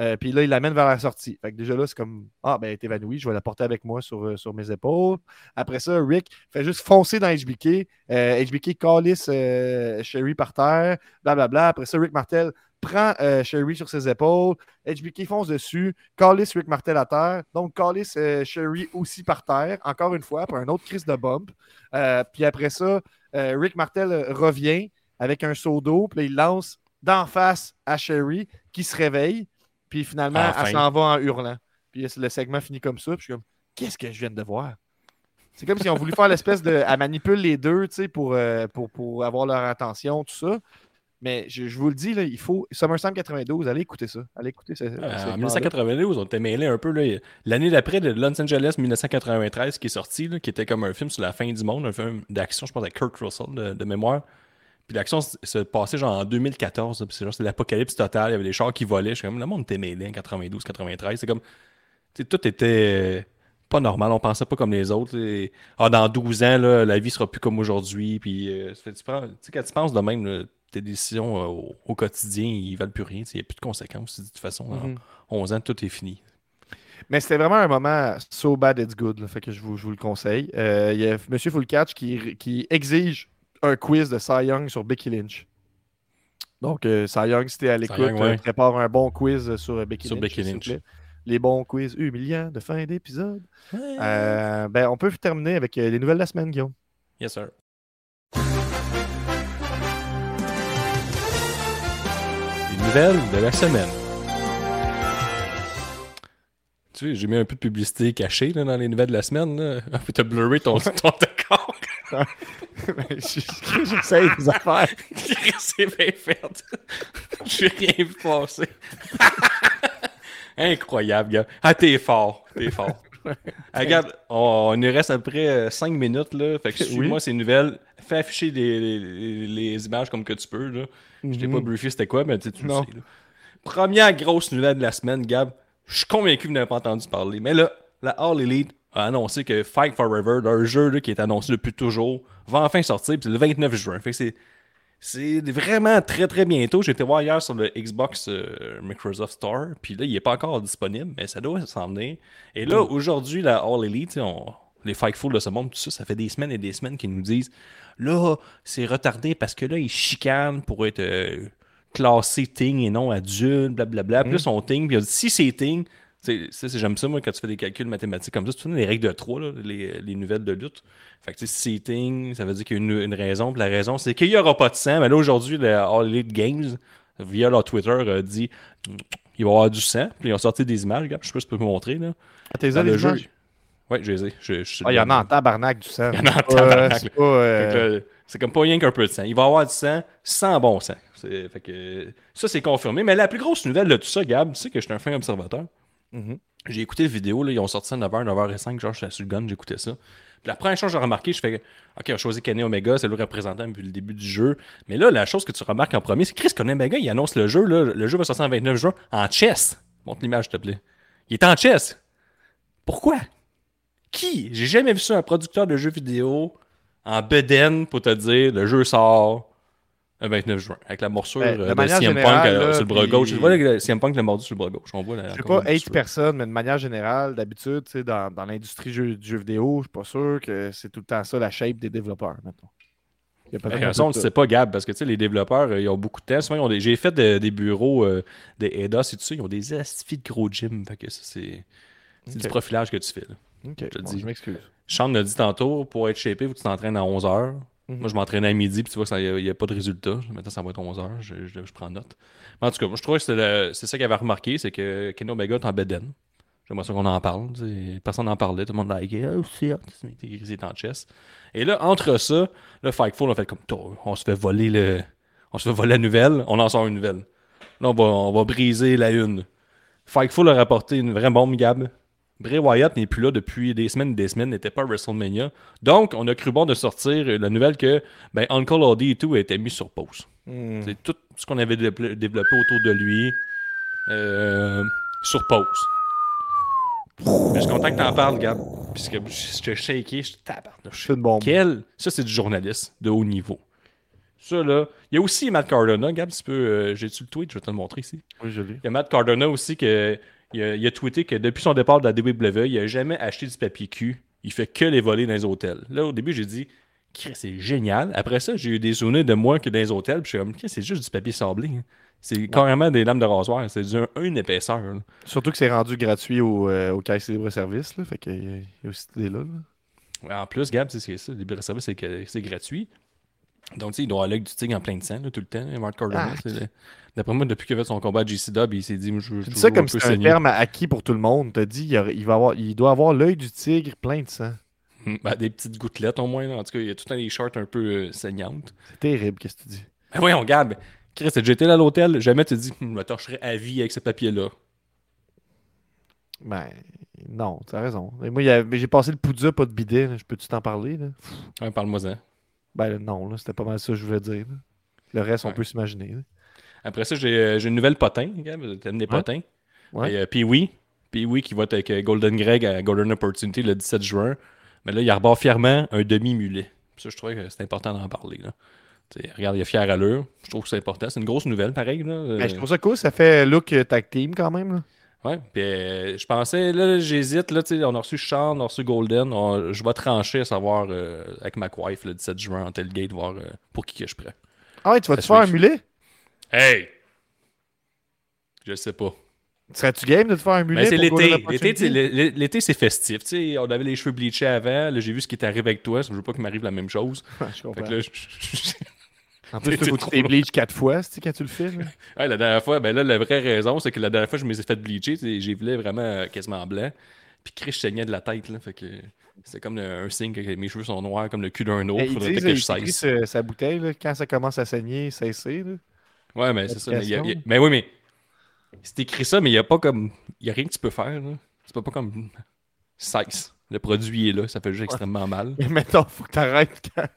Euh, puis là, il l'amène vers la sortie. Fait que déjà là, c'est comme Ah, ben, t'es évanoui, je vais la porter avec moi sur, euh, mes épaules. Après ça, Rick fait juste foncer dans HBK. HBK calisse euh, Sherry par terre, blablabla. Après ça, Rick Martel prend Sherry sur ses épaules. HBK fonce dessus, calisse Rick Martel à terre. Donc, calisse Sherry aussi par terre, encore une fois, après un autre crise de bump. Puis après ça, Rick Martel revient avec un seau d'eau, puis il lance d'en face à Sherry qui se réveille. Puis finalement, elle s'en va en hurlant. Puis le segment finit comme ça. Puis je suis comme, qu'est-ce que je viens de voir? C'est comme si on voulu faire l'espèce de. Elle manipule les deux, tu sais, pour, euh, pour, pour avoir leur attention, tout ça. Mais je, je vous le dis, là, il faut. SummerSlam 92, allez écouter ça. Allez écouter ça. Euh, en 1992, on était mêlé un peu. L'année d'après, de Los Angeles 1993, qui est sorti, là, qui était comme un film sur la fin du monde, un film d'action, je pense, avec Kurt Russell de, de mémoire. Puis l'action se passait genre en 2014. là, Puis c'est genre, c'était l'apocalypse total. Il y avait des chars qui volaient. Je suis comme, le monde était mêlé en 92, 93. C'est comme, tout était euh, pas normal. On pensait pas comme les autres. Et, ah, dans 12 ans, là, la vie sera plus comme aujourd'hui. Puis, euh, tu, prends- quand tu penses de même, là, tes décisions euh, au, au quotidien, ils valent plus rien. Il n'y a plus de conséquences. De toute façon, en Mhm. 11 ans, tout est fini. Mais c'était vraiment un moment so bad it's good. là, fait que je vous, je vous le conseille. Euh, Il y a M. Fullcatch qui, qui exige un quiz de Cy Young sur Becky Lynch. Donc, euh, Cy Young, si t'es à l'écoute, Young, ouais. euh, prépare un bon quiz sur euh, Becky Sur Lynch. Becky Lynch. plaît. Les bons quiz humiliants de fin d'épisode. Euh, ben, on peut terminer avec euh, les nouvelles de la semaine, Guillaume. Yes, sir. Les nouvelles de la semaine. Tu sais, j'ai mis un peu de publicité cachée là, dans les nouvelles de la semaine. Ah, T'as blurré ton, ton décor. Je- J'essaie des affaires. C'est bien fait. J'ai rien vu passer. Incroyable, gars. Ah, t'es fort. T'es fort. Ah, regarde, on, on y reste après 5 minutes. Là. Fait que Oui. suis-moi ces nouvelles. Fais afficher les, les- les images comme que tu peux. Là. Je t'ai pas Mhm. briefé c'était quoi, mais tu le Non. sais. là. Première grosse nouvelle de la semaine, Gab. Je suis convaincu que vous n'avez pas entendu parler. Mais là, la All Elite a annoncé que Fight Forever, leur jeu là, qui est annoncé depuis toujours, va enfin sortir. puis C'est le 29 juin. Fait que c'est. Vraiment très très bientôt. J'ai été voir hier sur le Xbox euh, Microsoft Store, puis là, il n'est pas encore disponible, mais ça doit s'en venir. Et là, aujourd'hui, la All Elite, on- les Fightful de ce monde, tout ça, ça fait des semaines et des semaines qu'ils nous disent là, c'est retardé parce que là, ils chicanent pour être euh, classé Ting et non adulte, blablabla. Puis là, son Ting, puis il a dit si c'est Ting, j'aime ça, moi, quand tu fais des calculs mathématiques comme ça, tu connais les règles de 3, là, les, les nouvelles de lutte. Fait que tu sais, si c'est Ting, ça veut dire qu'il y a une, une raison. Puis la raison, c'est qu'il n'y aura pas de sang. Mais là, aujourd'hui, le All Elite Games, via leur Twitter, a dit il va y avoir du sang. Puis ils ont sorti des images, regarde, je sais pas si tu peux me montrer. Là. Ah, t'es le les jeu. Ouais, je les ai. Je- je- Ah, il y en a en tabarnak du sang. Il y en a en tabarnak, euh, c'est comme pas rien qu'un peu de sang. Il va y avoir du sang sans bon sang. C'est- Fait que, ça, c'est confirmé. Mais la plus grosse nouvelle de tout ça, Gab, tu sais que je suis un fin observateur. Mhm. J'ai écouté la vidéo, là, ils ont sorti ça à 9h, 9h05, genre, j'étais sur le gun, j'écoutais ça. Puis la première chose que j'ai remarqué, je fais, OK, on a choisi Kenny Omega, c'est le représentant depuis le début du jeu. Mais là, la chose que tu remarques en premier, c'est que Chris Kenny Omega, il annonce le jeu, le jeu va sortir en 29 juin, en chess. Montre l'image, s'il te plaît. Il est en chess. Pourquoi? Qui? J'ai jamais vu ça, un producteur de jeux vidéo en bedaine pour te dire, le jeu sort le 29 juin, avec la morsure Ben, de euh, de, CM Punk générale, euh, là, sur le bras gauche. Tu vois, le CM Punk l'a mordu sur le bras gauche. On voit la, Je sais encore pas, hate personne, mais de manière générale, d'habitude, dans, dans l'industrie jeu- du jeu vidéo, je suis pas sûr que c'est tout le temps ça la shape des développeurs, maintenant. Il y a De ne ça. sait pas, Gab, parce que les développeurs, euh, ils ont beaucoup de temps. Souvent, J'ai fait de- des bureaux euh, des EDOS et tout ça. Ils ont des astifis de gros gym. Fait que ça, c'est c'est du profilage que tu fais. là. Bon, je m'excuse. Sean l'a dit tantôt, pour être shapé, que tu t'entraînes à 11 Mhm. Moi, je m'entraînais à midi, puis tu vois qu'il n'y a, pas de résultat. Maintenant, ça va être 11 h je, je- prends note. Mais en tout cas, moi, je trouvais que c'est ça qu'il avait remarqué, c'est que Kenny Omega est en bedaine. J'aimerais ça qu'on en parle. Personne n'en parlait. Tout le monde likait. Oh, c'est. Il en chess. Et là, entre ça, le Fightful a fait comme on se fait voler le. On se fait voler la nouvelle, on en sort une nouvelle. Là, on va, on va briser la une. Fightful a rapporté une vraie bombe, Gab. Bray Wyatt n'est plus là depuis des semaines et des semaines, n'était pas à WrestleMania. Donc, on a cru bon de sortir la nouvelle que ben, Uncle Audie et tout a été mis sur pause. Hmm. C'est tout ce qu'on avait dévelop- développé autour de lui euh, sur pause. Mais je suis content que t'en parles, Gab. Puisque je t'ai shaké, je tabarnouche. C'est bombe. Quel... Ça, c'est du journaliste de haut niveau. Ça, là. Il y a aussi Matt Cardona, Gab, tu peux. euh, J'ai-tu le tweet? Je vais te le montrer ici. Oui, je l'ai. Il y a Matt Cardona aussi que. Il a, il a tweeté que depuis son départ de la WWE, il n'a jamais acheté du papier cul. Il fait que les voler dans les hôtels. Là, au début, j'ai dit, c'est génial. Après ça, j'ai eu des souvenirs de moi que dans les hôtels. Puis je suis comme, c'est juste du papier sablé. hein. C'est carrément des lames de rasoir. C'est une épaisseur. là. Surtout que c'est rendu gratuit au, euh, au Caisse Libre Service. Là, fait qu'il y a- il y a aussi idée-là. là. En plus, Gab, c'est ce que c'est. Les service, c'est que c'est gratuit. Donc, tu sais, il doit avoir l'œil du tigre en plein de sang là, tout le temps. Mark Cardona. Ah. D'après moi, depuis qu'il a fait son combat à GCW, il s'est dit, je veux Tu dis ça comme si un terme acquis pour tout le monde. T'as dit il, y a- il va avoir, il doit avoir l'œil du tigre plein de sang. Hmm, ben, des petites gouttelettes au moins. là. En tout cas, il y a tout le temps des shorts un peu euh, saignantes. C'est terrible, qu'est-ce que tu dis? Ben voyons, Gab. Chris, t'as déjà été là à l'hôtel, jamais tu te dis, Hum, je me torcherai à vie avec ce papier-là. Ben, non, tu as raison. Mais moi, j'ai passé le poudre, pas de bidet. Je peux-tu t'en parler? Là? Ouais, Parle-moi-en. Ben non, là, c'était pas mal ça que je voulais dire. là. Le reste, on Ouais. peut s'imaginer. là. Après ça, j'ai euh, j'ai une nouvelle potin, Gab. T'aimes les potins? Ouais. Et, euh, Pee-Wee. Pee-Wee qui va être avec euh, Golden Greg à Golden Opportunity le 17 juin. Mais là, il arbore fièrement un demi-mulet. Ça, je trouvais que c'est important d'en parler. Là. Regarde, il est fier à l'heure. Je trouve que c'est important. C'est une grosse nouvelle, pareil. Là. Ben, je trouve ça cool. Ça fait look euh, tag team quand même. là. Ouais, puis euh, je pensais, là, j'hésite, là, tu sais, on a reçu Sean, on a reçu Golden, on- je vais trancher à savoir euh, avec ma wife le 17 juin en tailgate, voir euh, pour qui que je prends. Ah ouais, tu vas te faire un mulet? Hey! Je sais pas. Serais-tu game de te faire un mulet? Mais c'est l'été. L'été, c'est festif. Tu sais, on avait les cheveux bleachés avant. Là, j'ai vu ce qui est arrivé avec toi. Je veux pas qu'il m'arrive la même chose. je Fait comprends. que là, En plus, tu t'es bleach quatre fois tu sais, quand tu le fais. là? Ouais, la dernière fois, ben là, la vraie raison, c'est que la dernière fois, je me suis fait bleacher. J'ai voulu vraiment euh, quasiment blanc. Puis Chris, je saignais de la tête. Là, fait que c'est comme un signe que mes cheveux sont noirs comme le cul d'un autre. Faudrait disent, peut-être que il je écrit cesse. sa, sa bouteille, là, quand ça commence à saigner, cesser. Là. Ouais, mais c'est ça. Mais, il y a- il y a- Application. mais oui, mais c'est écrit ça, mais il n'y a pas comme. Il a rien que tu peux faire. là. C'est pas, pas comme. Cesse. Le produit est là, ça fait juste extrêmement mal. Mais mettons, faut que t'arrêtes quand.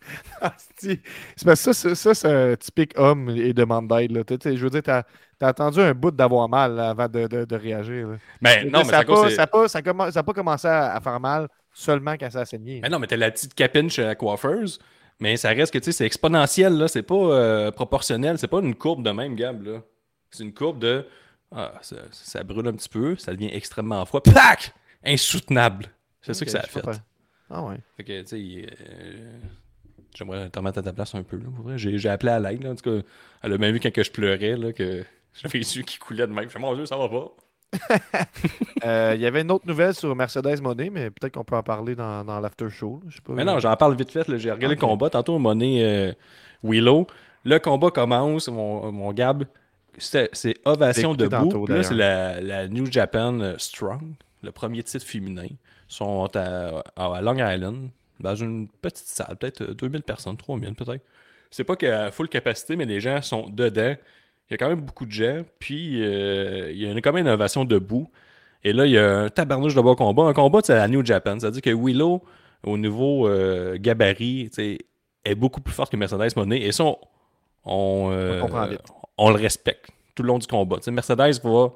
C'est parce que ça, ça, ça, c'est un typique homme et demande d'aide. Je veux dire, t'as as attendu un bout d'avoir mal là, avant de, de- de réagir. là. Mais non, mais ça n'a pas, ça pas, ça pas commencé à, faire mal seulement quand ça a saigné. Mais non, mais t'as la petite capine chez la coiffeuse, mais ça reste que tu sais, c'est exponentiel, là. C'est pas euh, proportionnel. C'est pas une courbe de même, Gab, là. C'est une courbe de. Ah, ça, ça brûle un petit peu, ça devient extrêmement froid. Plac! Insoutenable. C'est ça Ok, que ça a fait. Ah ouais. Fait que, tu sais, euh, j'aimerais te remettre à ta place un peu, là. pour vrai. J'ai j'ai appelé à l'aide, là. En tout cas, elle a même vu quand que je pleurais, là, que j'avais les yeux qui coulaient de même. Je fais, mon Dieu, ça va pas. Euh, Il y avait une autre nouvelle sur Mercedes Monet, mais peut-être qu'on peut en parler dans, dans l'after show. là, Je sais pas. Mais non, j'en parle vite fait. J'ai regardé le combat. Tantôt, donné euh, Willow. Le combat commence. Mon, mon Gab, c'est c'est Ovation debout. tantôt, là, c'est la, la New Japan Strong, le premier titre féminin. Sont à, à Long Island, dans une petite salle, peut-être euh, 2000 personnes, 3000 peut-être. C'est pas qu'à full capacité, mais les gens sont dedans. Il y a quand même beaucoup de gens. Puis, euh, il y a une- quand même une ovation debout. Et là, il y a un tabarnouche de bas combat. Un combat, c'est à New Japan. C'est-à-dire que Willow, au niveau euh, gabarit, est beaucoup plus forte que Mercedes Monet. Et ça, on, on, euh, On le respecte tout le long du combat. Mercedes va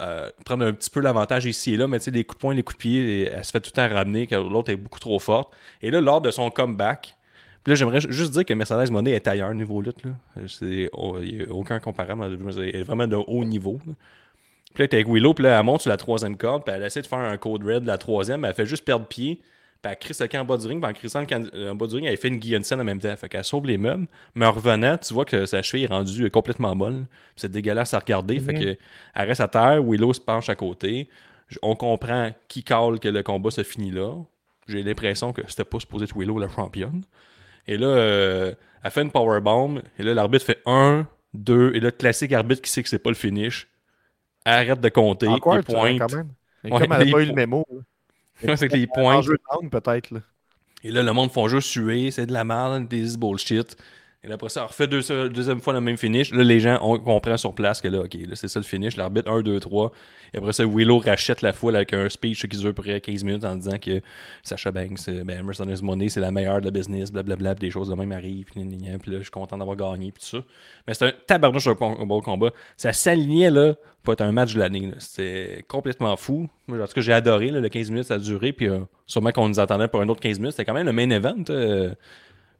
euh, prendre un petit peu l'avantage ici et là, mais tu sais, les coups de poing, les coups de pied, elle se fait tout le temps ramener, que l'autre est beaucoup trop forte. Et là, lors de son comeback, là, j'aimerais ju- juste dire que Mercedes Monet est ailleurs niveau lutte. Là. C'est- oh, Il n'y a aucun comparable. Elle est vraiment de haut niveau. Puis là, t'es avec Willow, puis là, elle monte sur la troisième corde, puis elle essaie de faire un code red de la troisième, mais elle fait juste perdre pied, puis elle crisse le camp en bas du ring, puis en crissant le camp euh, en bas du ring, elle fait une guillotine en même temps. Fait qu'elle sauve les meubles, mais en revenant, tu vois que sa cheville est rendue complètement molle. C'est dégueulasse à regarder. Fait Mhm. que elle reste à terre, Willow se penche à côté. On comprend qui cale que le combat se finit là. J'ai l'impression que c'était pas supposé être Willow la championne. Et là, euh, elle fait une powerbomb. Et là, l'arbitre fait 1, 2. Et là, le classique arbitre qui sait que c'est pas le finish. Arrête de compter. Awkward, il pointe. quand même. Mais Ouais, comme elle n'a pas eu le mémo. c'est que les points. peut-être. là. Et là, le monde font juste suer, c'est de la merde, des bullshit. Et après ça, on refait deux, deuxième fois le même finish. Là, les gens on comprend sur place que là, OK, là, c'est ça le finish. L'arbitre 1, 2, 3. Et après ça, Willow rachète la foule avec un speech qui dure près 15 minutes en disant que Sacha Banks, euh, ben, Mercedes Money, c'est la meilleure de la business, blablabla, des choses de même arrivent, puis, là, je suis content d'avoir gagné, puis tout ça. Mais c'est un tabarnouche un bon, combat. Ça s'alignait, là, pour être un match de l'année. C'était complètement fou. En tout cas, j'ai adoré, là, le 15 minutes, ça a duré, puis euh, sûrement qu'on nous attendait pour un autre 15 minutes. C'était quand même le main event. euh,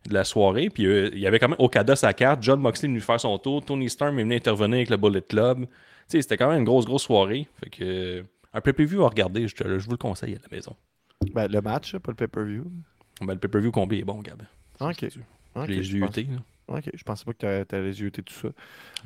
de la soirée. Puis euh, il y avait quand même Okada sa carte, John Moxley venu faire son tour, Tony Storm est venu intervenir avec le Bullet Club. Tu sais, c'était quand même une grosse, grosse soirée. Fait que un pay-per-view à regarder, je, te- je vous le conseille à la maison. Ben, le match, pas le pay-per-view. Ben, le pay-per-view combien est bon, Gab. Ok. Je Ok, l'ai je là. Ok, je pensais pas que tu allais yeuter tout ça.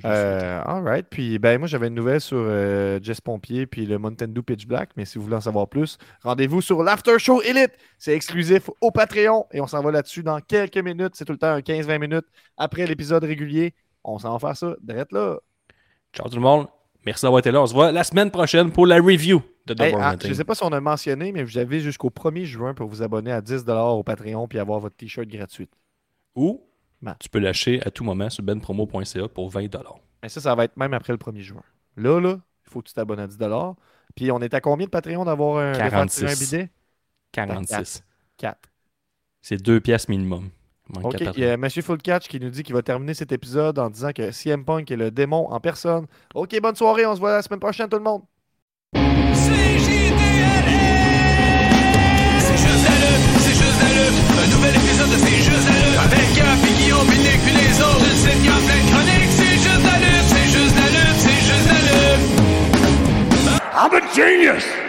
Euh, all right. Puis, ben, moi, j'avais une nouvelle sur euh, Jess Pompier puis le Nintendo Pitch Black. Mais si vous voulez en savoir plus, rendez-vous sur l'After Show Elite. C'est exclusif au Patreon et on s'en va là-dessus dans quelques minutes. C'est tout le temps un 15-20 minutes après l'épisode régulier. On s'en va faire ça. Direct là. Ciao tout le monde. Merci d'avoir été là. On se voit la semaine prochaine pour la review de Double Hey, ah, je sais pas si on a mentionné, mais vous avez jusqu'au 1er juin pour vous abonner à 10$ au Patreon puis avoir votre T-shirt gratuit. Ou Ben. tu peux lâcher à tout moment sur benpromo.ca pour 20$. Mais ça, ça va être même après le 1er juin. Là, là, il faut que tu t'abonnes à 10$. Puis on est à combien de Patreon d'avoir un, de faire tirer un 46. bidet? 46. 4. C'est deux pièces minimum. OK, il y a M. Full Catch qui nous dit qu'il va terminer cet épisode en disant que CM Punk est le démon en personne. OK, bonne soirée, on se voit la semaine prochaine tout le monde. C'est juste la lutte, c'est juste la lutte. Un nouvel épisode I'm a genius!